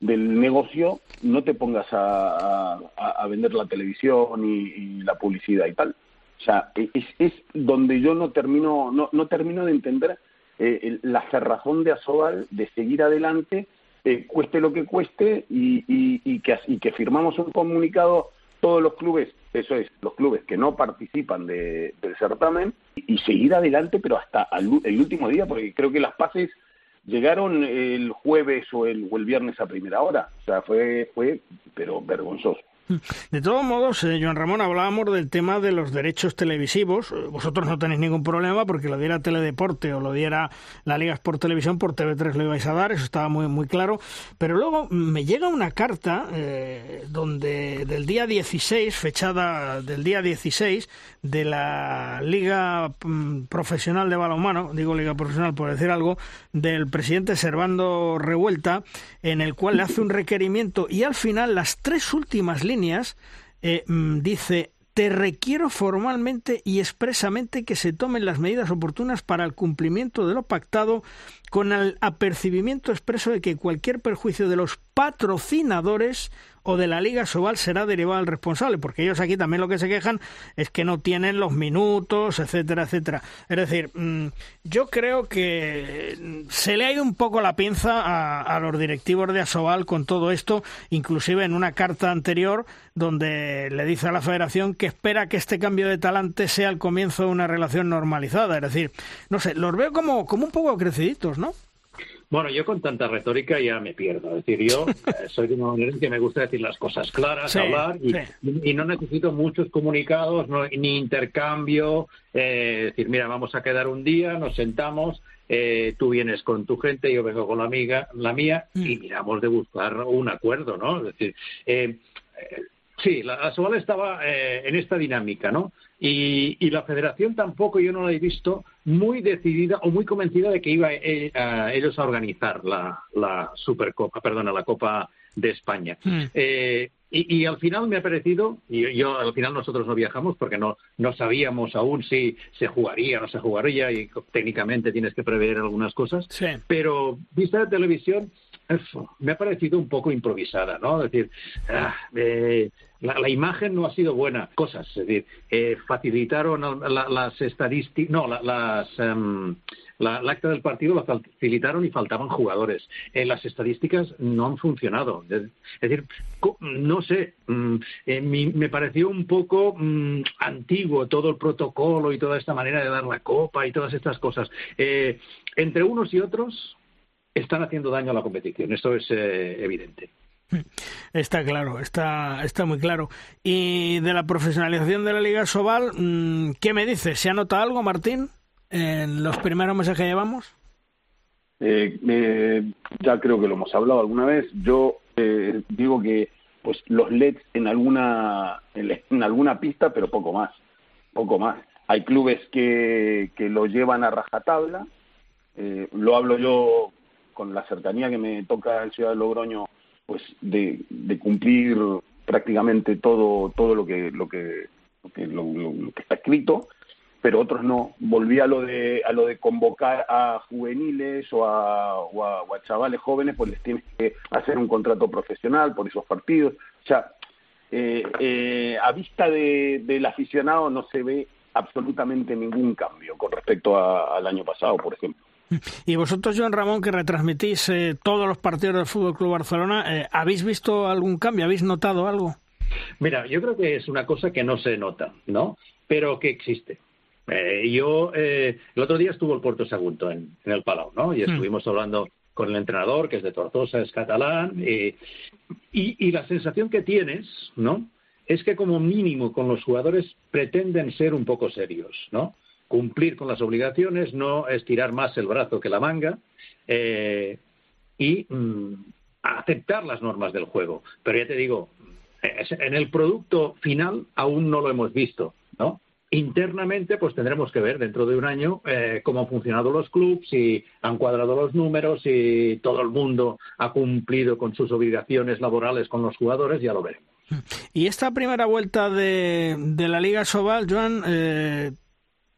[SPEAKER 14] del negocio, no te pongas a, a, vender la televisión y la publicidad y tal. O sea, es, donde yo no termino, no, no termino de entender eh, la cerrazón de Asobal de seguir adelante, eh, cueste lo que cueste, y, y, y, que, y que firmamos un comunicado todos los clubes, eso es, los clubes que no participan de, del certamen, y, seguir adelante, pero hasta el, el último día, porque creo que las pases llegaron el jueves o el, o el viernes a primera hora. O sea, fue, fue pero vergonzoso.
[SPEAKER 3] De todos modos, eh, Joan Ramón, hablábamos del tema de los derechos televisivos. Vosotros no tenéis ningún problema porque lo diera Teledeporte o lo diera la Liga Sport Televisión por TV3 lo ibais a dar, eso estaba muy muy claro. Pero luego me llega una carta eh, donde del día 16, fechada del día 16 de la Liga mm, Profesional de Balonmano, digo Liga Profesional por decir algo, del presidente Servando Revuelta, en el cual le hace un requerimiento y al final las tres últimas líneas eh, dice te requiero formalmente y expresamente que se tomen las medidas oportunas para el cumplimiento de lo pactado con el apercibimiento expreso de que cualquier perjuicio de los patrocinadores o de la Liga Sobal será derivado al responsable, porque ellos aquí también lo que se quejan es que no tienen los minutos, etcétera, etcétera. Es decir, mm, yo creo que se le ha ido un poco la pinza a, a los directivos de Asobal con todo esto, inclusive en una carta anterior donde le dice a la federación que espera que este cambio de talante sea el comienzo de una relación normalizada. Es decir, no sé, los veo como, como un poco creciditos, ¿no?
[SPEAKER 13] Bueno, yo con tanta retórica ya me pierdo. Es decir, yo eh, soy de una manera en que me gusta decir las cosas claras,
[SPEAKER 3] Sí,
[SPEAKER 13] hablar, y,
[SPEAKER 3] sí.
[SPEAKER 13] y no necesito muchos comunicados, no- ni intercambio. eh, decir, mira, vamos a quedar un día, nos sentamos, eh, tú vienes con tu gente, yo vengo con la amiga, la mía, y miramos de buscar un acuerdo, ¿no? Es decir, eh, sí, la, la Sobal estaba eh, en esta dinámica, ¿no? Y, y la federación tampoco yo no la he visto muy decidida o muy convencida de que iba eh, a ellos a organizar la, la Supercopa, perdona, la Copa de España. Eh, y, y al final me ha parecido, y yo al final nosotros no viajamos porque no, no sabíamos aún si se jugaría o no se jugaría y técnicamente tienes que prever algunas cosas,
[SPEAKER 3] Sí.
[SPEAKER 13] pero vista de televisión me ha parecido un poco improvisada, ¿no? Es decir, ah, eh, la, imagen no ha sido buena. Cosas, es decir, eh, facilitaron las estadísticas, no, la- las, em, la, acta del partido la facilitaron y faltaban jugadores. Eh, las estadísticas no han funcionado. Es decir, no sé, mm, eh, me pareció un poco mm, antiguo todo el protocolo y toda esta manera de dar la copa y todas estas cosas. Eh, entre unos y otros están haciendo daño a la competición, esto es eh, evidente.
[SPEAKER 3] Está claro, está, está muy claro. Y de la profesionalización de la Liga Sobal, mm, ¿qué me dices? ¿Se ha notado algo, Martín, en los primeros meses que llevamos?
[SPEAKER 14] Eh, eh, ya creo que lo hemos hablado alguna vez. Yo eh, digo que pues los LEDs en alguna en, alguna pista, pero poco más, poco más. Hay clubes que, que lo llevan a rajatabla. Eh, lo hablo yo con la cercanía que me toca en Ciudad de Logroño, pues de, cumplir prácticamente todo todo lo que lo que lo que, lo- lo- que está escrito pero otros no. Volví a lo de a lo de convocar a juveniles o a, o a, o a chavales jóvenes, pues les tienes que hacer un contrato profesional por esos partidos. O sea, eh, eh, a vista de- del aficionado no se ve absolutamente ningún cambio con respecto al año pasado, por ejemplo.
[SPEAKER 3] Y vosotros, Joan Ramón, que retransmitís eh, todos los partidos del Fútbol Club Barcelona, eh, ¿habéis visto algún cambio? ¿Habéis notado algo?
[SPEAKER 13] Mira, yo creo que es una cosa que no se nota, ¿no? Pero que existe. Eh, yo, eh, el otro día estuvo el Puerto Sagunto en, en el Palau, ¿no? Y
[SPEAKER 15] Mm.
[SPEAKER 13] estuvimos hablando con el entrenador, que es de Tortosa, es catalán, y, y, y la sensación que tienes, ¿no? Es que como mínimo con los jugadores pretenden ser un poco serios, ¿no? Cumplir con las obligaciones, no estirar más el brazo que la manga, eh, y mm, aceptar las normas del juego. Pero ya te digo, en el producto final aún no lo hemos visto, ¿no? Internamente, pues tendremos que ver dentro de un año eh, cómo han funcionado los clubes, si han cuadrado los números, si todo el mundo ha cumplido con sus obligaciones laborales con los jugadores, ya lo veremos.
[SPEAKER 3] Y esta primera vuelta de, de la Liga Sobal, Joan, eh,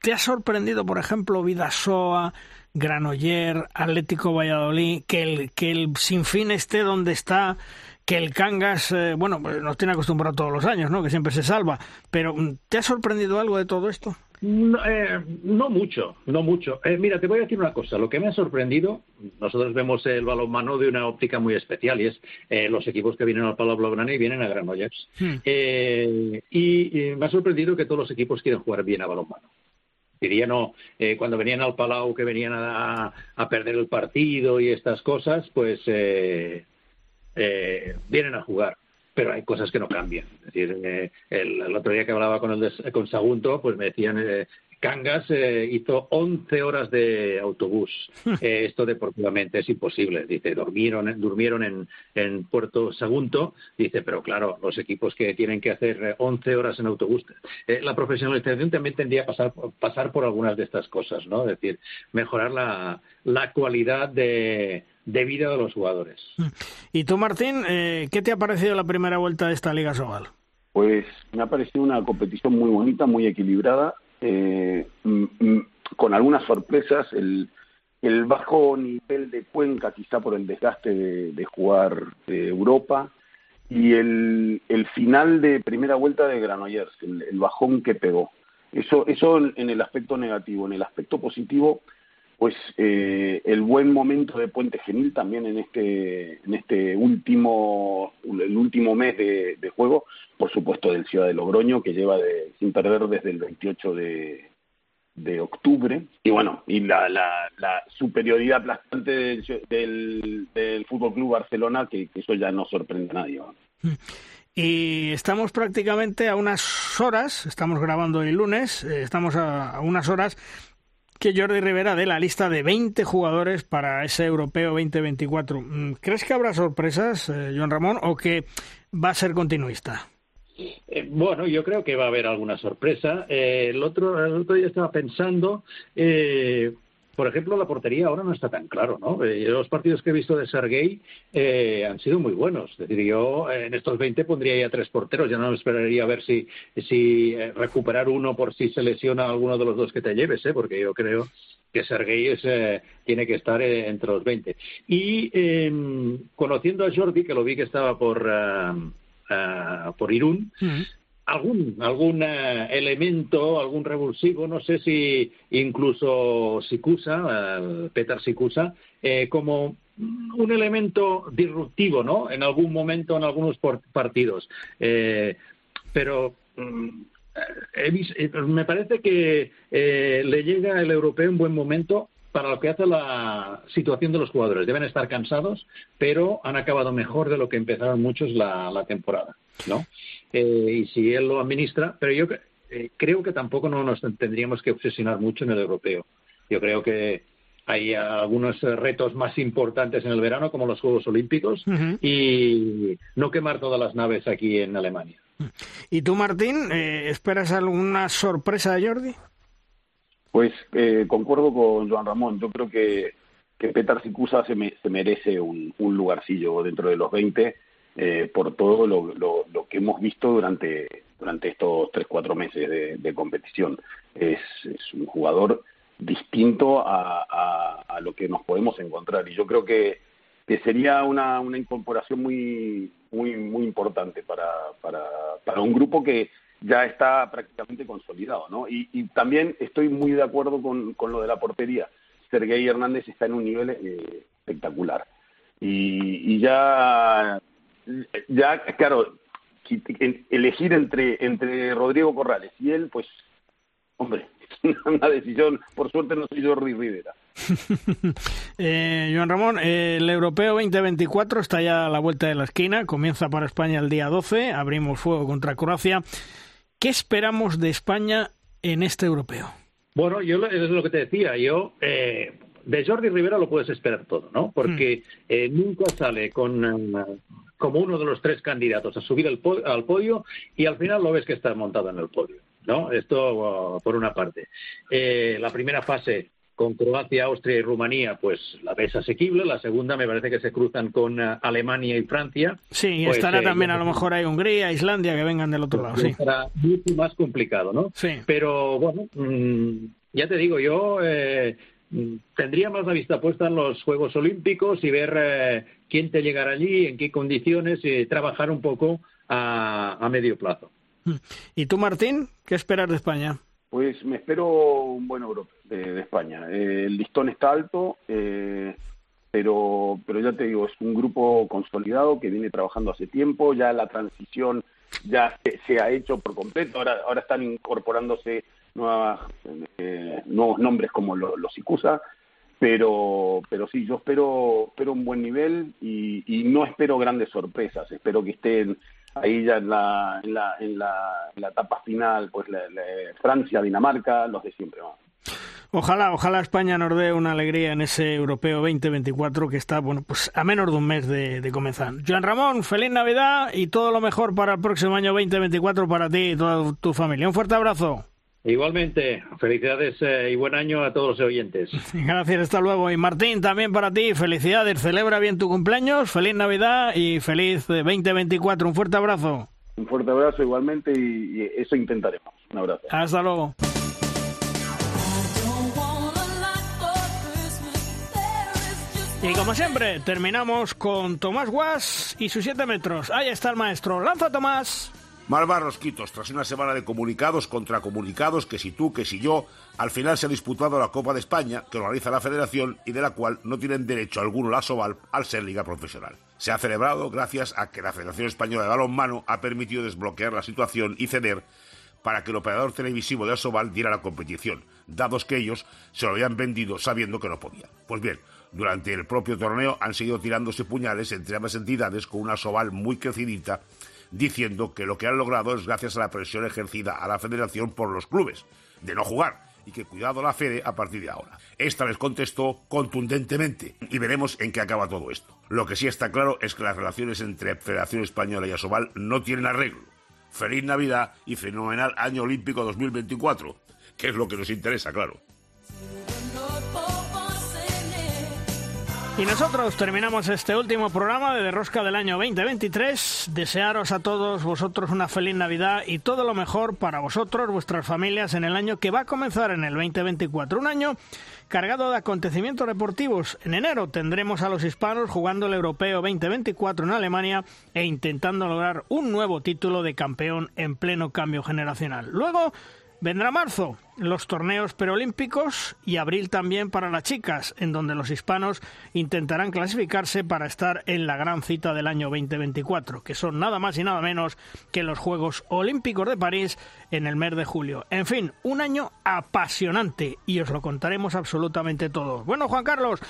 [SPEAKER 3] ¿te ha sorprendido, por ejemplo, Vidasoa, Granoller, Atlético Valladolid, que el, que el Sinfín esté donde está, que el Cangas, eh, bueno, pues nos tiene acostumbrado todos los años, ¿no? Que siempre se salva. Pero, mm, ¿te ha sorprendido algo de todo esto?
[SPEAKER 13] No, eh, no mucho, no mucho. Eh, mira, te voy a decir una cosa. Lo que me ha sorprendido, nosotros vemos el balonmano de una óptica muy especial y es eh, los equipos que vienen al Palau Blaugrana y vienen a Granollers. Eh, y, y me ha sorprendido que todos los equipos quieren jugar bien a balonmano. Diría no, eh, cuando venían al Palau que venían a, perder el partido y estas cosas, pues eh, eh, vienen a jugar. Pero hay cosas que no cambian. Es decir, eh, el, el otro día que hablaba con el con Sagunto, pues me decían eh, Cangas eh, hizo 11 horas de autobús. Eh, esto deportivamente es imposible. Dice, durmieron, durmieron en, en Puerto Sagunto. Dice, pero claro, los equipos que tienen que hacer eh, 11 horas en autobús. eh, la profesionalización también tendría que pasar, pasar por algunas de estas cosas, ¿no? Es decir, mejorar la, la cualidad de, de vida de los jugadores.
[SPEAKER 3] Y tú, Martín, eh, ¿qué te ha parecido la primera vuelta de esta Liga Sobal?
[SPEAKER 14] Pues me ha parecido una competición muy bonita, muy equilibrada, eh, con algunas sorpresas. El, el bajo nivel de Cuenca, quizá por el desgaste de, jugar de Europa, y el, el final de primera vuelta de Granollers, el, bajón que pegó. Eso, eso en el aspecto negativo. En el aspecto positivo, pues eh, el buen momento de Puente Genil también en este en este último el último mes de, de juego por supuesto del Ciudad de Logroño que lleva de, sin perder desde el 28 de, de octubre y bueno y la, la, la superioridad aplastante del, del, del Fútbol Club Barcelona que, eso ya no sorprende a nadie.
[SPEAKER 3] Y estamos prácticamente a unas horas, estamos grabando el lunes, eh, estamos a unas horas que Jordi Rivera dé la lista de 20 jugadores para ese europeo 2024. Mm, ¿Crees que habrá sorpresas, eh, Joan Ramón, o que va a ser continuista?
[SPEAKER 13] Eh, bueno, yo creo que va a haber alguna sorpresa. Eh, el, otro, el otro día estaba pensando, eh, por ejemplo, la portería ahora no está tan claro, ¿no? Eh, los partidos que he visto de Sergei eh, han sido muy buenos. Es decir, yo eh, en estos 20 pondría ya tres porteros. Ya no esperaría a ver si, si eh, recuperar uno por si se lesiona alguno de los dos que te lleves, ¿eh? Porque yo creo que Sergei es, eh, tiene que estar entre los 20. Y eh, conociendo a Jordi, que lo vi que estaba por, ah, ah, por Irún, algún algún eh, elemento, algún revulsivo, no sé si incluso Sikusa, eh, Petar Sikusa, eh, como un elemento disruptivo, ¿no? En algún momento, en algunos partidos. Eh, pero mm, vis- eh, me parece que eh, le llega el europeo en buen momento para lo que hace la situación de los jugadores. Deben estar cansados, pero han acabado mejor de lo que empezaron muchos la, la temporada, ¿no? Eh, y si él lo administra, pero yo eh, creo que tampoco no nos tendríamos que obsesionar mucho en el europeo. Yo creo que hay algunos retos más importantes en el verano, como los Juegos Olímpicos, y no quemar todas las naves aquí en Alemania.
[SPEAKER 3] ¿Y tú, Martín, eh, esperas alguna sorpresa de Jordi?
[SPEAKER 14] Pues eh, concuerdo con Joan Ramón. Yo creo que, que Petar Sicusa se, me- se merece un, un lugarcillo dentro de los 20 eh, por todo lo, lo- lo que hemos visto durante, durante estos 3-4 meses de, de competición. Es, es un jugador distinto a, a- a lo que nos podemos encontrar y yo creo que, que sería una, una incorporación muy, muy, muy importante para, para, para un grupo que ya está prácticamente consolidado, ¿no? Y, también estoy muy de acuerdo con, con lo de la portería. Sergei Hernández está en un nivel eh, espectacular. Y, y ya, ya, claro, elegir entre, entre Rodrigo Corrales y él, pues, hombre, una decisión, por suerte no soy Jordi Rivera.
[SPEAKER 3] Eh, Joan Ramón, eh, el Europeo 2024 está ya a la vuelta de la esquina, comienza para España el día 12, abrimos fuego contra Croacia. ¿Qué esperamos de España en este Europeo?
[SPEAKER 13] Bueno, yo es lo que te decía, yo eh, de Jordi Rivera lo puedes esperar todo, ¿no? Porque eh, nunca sale con eh, como uno de los tres candidatos a subir al, po- al podio y al final lo ves que está montado en el podio, ¿no? Esto uh, por una parte. Eh, la primera fase con Croacia, Austria y Rumanía, pues la ves asequible. La segunda me parece que se cruzan con eh, Alemania y Francia.
[SPEAKER 3] Sí, y
[SPEAKER 13] Pues,
[SPEAKER 3] estará
[SPEAKER 13] eh,
[SPEAKER 3] también a lo mejor hay Hungría, Islandia, que vengan del otro lado, sí.
[SPEAKER 13] será mucho más complicado, ¿no?
[SPEAKER 3] Sí.
[SPEAKER 13] Pero bueno, mm, ya te digo, yo eh, mm, tendría más la vista puesta en los Juegos Olímpicos y ver eh, quién te llegará allí, en qué condiciones y trabajar un poco a, a medio plazo.
[SPEAKER 3] ¿Y tú, Martín, qué esperas de España?
[SPEAKER 14] Pues me espero un buen Europa de, España. Eh, el listón está alto, eh, pero, pero ya te digo, es un grupo consolidado que viene trabajando hace tiempo, ya la transición ya se, se ha hecho por completo, ahora, ahora están incorporándose nuevas, eh, nuevos nombres como lo- los Icusa, pero, pero sí, yo espero, espero un buen nivel y, y no espero grandes sorpresas, espero que estén ahí ya en la, en la, en la, la etapa final, pues la- la- Francia, Dinamarca, los de siempre.
[SPEAKER 3] Ojalá, ojalá España nos dé una alegría en ese Europeo 2024 que está, bueno, pues a menos de un mes de, de comenzar. Joan Ramón, feliz Navidad y todo lo mejor para el próximo año 2024 para ti y toda tu familia. Un fuerte abrazo.
[SPEAKER 13] Igualmente, felicidades eh, y buen año a todos los oyentes.
[SPEAKER 3] Gracias, hasta luego. Y Martín, también para ti, felicidades, celebra bien tu cumpleaños, feliz Navidad y feliz eh, 2024. Un fuerte abrazo.
[SPEAKER 14] Un fuerte abrazo igualmente y, y eso intentaremos. Un abrazo.
[SPEAKER 3] Hasta luego. Y como siempre, terminamos con Tomás Guas y sus 7 metros. Ahí está el maestro. Lanza, Tomás.
[SPEAKER 15] Malvar Rosquitos, tras una semana de comunicados contra comunicados, que si tú, que si yo, al final se ha disputado la Copa de España, que organiza la Federación y de la cual no tienen derecho alguno la Soval al ser liga profesional. Se ha celebrado gracias a que la Federación Española de Balonmano ha permitido desbloquear la situación y ceder para que el operador televisivo de Asobal diera la competición, dados que ellos se lo habían vendido sabiendo que no podían. Pues bien, durante el propio torneo han seguido tirándose puñales entre ambas entidades con una Asobal muy crecidita, diciendo que lo que han logrado es gracias a la presión ejercida a la federación por los clubes, de no jugar, y que cuidado la Fede a partir de ahora. Esta les contestó contundentemente y veremos en qué acaba todo esto. Lo que sí está claro es que las relaciones entre Federación Española y Asobal no tienen arreglo. Feliz Navidad y fenomenal Año Olímpico 2024, que es lo que nos interesa, claro.
[SPEAKER 3] Y nosotros terminamos este último programa de Derrosca del año 2023. Desearos a todos vosotros una feliz Navidad y todo lo mejor para vosotros, vuestras familias, en el año que va a comenzar en el 2024. Un año cargado de acontecimientos deportivos. En enero tendremos a los hispanos jugando el Europeo 2024 en Alemania e intentando lograr un nuevo título de campeón en pleno cambio generacional. Luego vendrá marzo los torneos preolímpicos y abril también para las chicas, en donde los hispanos intentarán clasificarse para estar en la gran cita del año 2024, que son nada más y nada menos que los Juegos Olímpicos de París en el mes de julio. En fin, un año apasionante y os lo contaremos absolutamente todos. Bueno, Juan Carlos,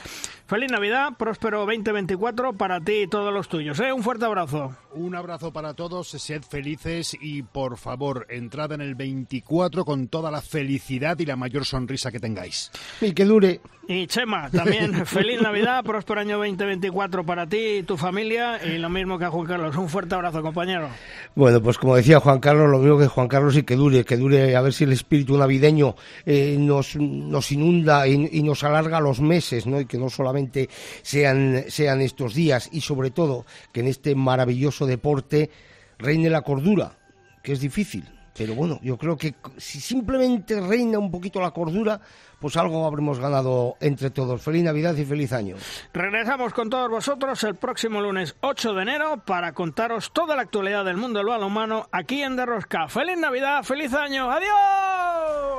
[SPEAKER 3] feliz Navidad, próspero 2024 para ti y todos los tuyos. ¿eh? Un fuerte abrazo.
[SPEAKER 5] Un abrazo para todos, sed felices y por favor, entrad en el 24 con toda la felicidad y la mayor sonrisa que tengáis.
[SPEAKER 6] Y que dure.
[SPEAKER 3] Y Chema, también feliz Navidad, próspero año 2024 para ti y tu familia y lo mismo que a Juan Carlos. Un fuerte abrazo, compañero.
[SPEAKER 6] Bueno, pues como decía Juan Carlos, lo mismo que Juan Carlos y que dure, que dure, a ver si el espíritu navideño eh, nos, nos inunda y, y nos alarga los meses, ¿no? Y que no solamente sean, sean estos días y sobre todo que en este maravilloso deporte reine la cordura, que es difícil. Pero bueno, yo creo que si simplemente reina un poquito la cordura, pues algo habremos ganado entre todos. Feliz Navidad y feliz año.
[SPEAKER 3] Regresamos con todos vosotros el próximo lunes 8 de enero para contaros toda la actualidad del mundo del balonmano aquí en Derrosca. ¡Feliz Navidad! ¡Feliz año! ¡Adiós!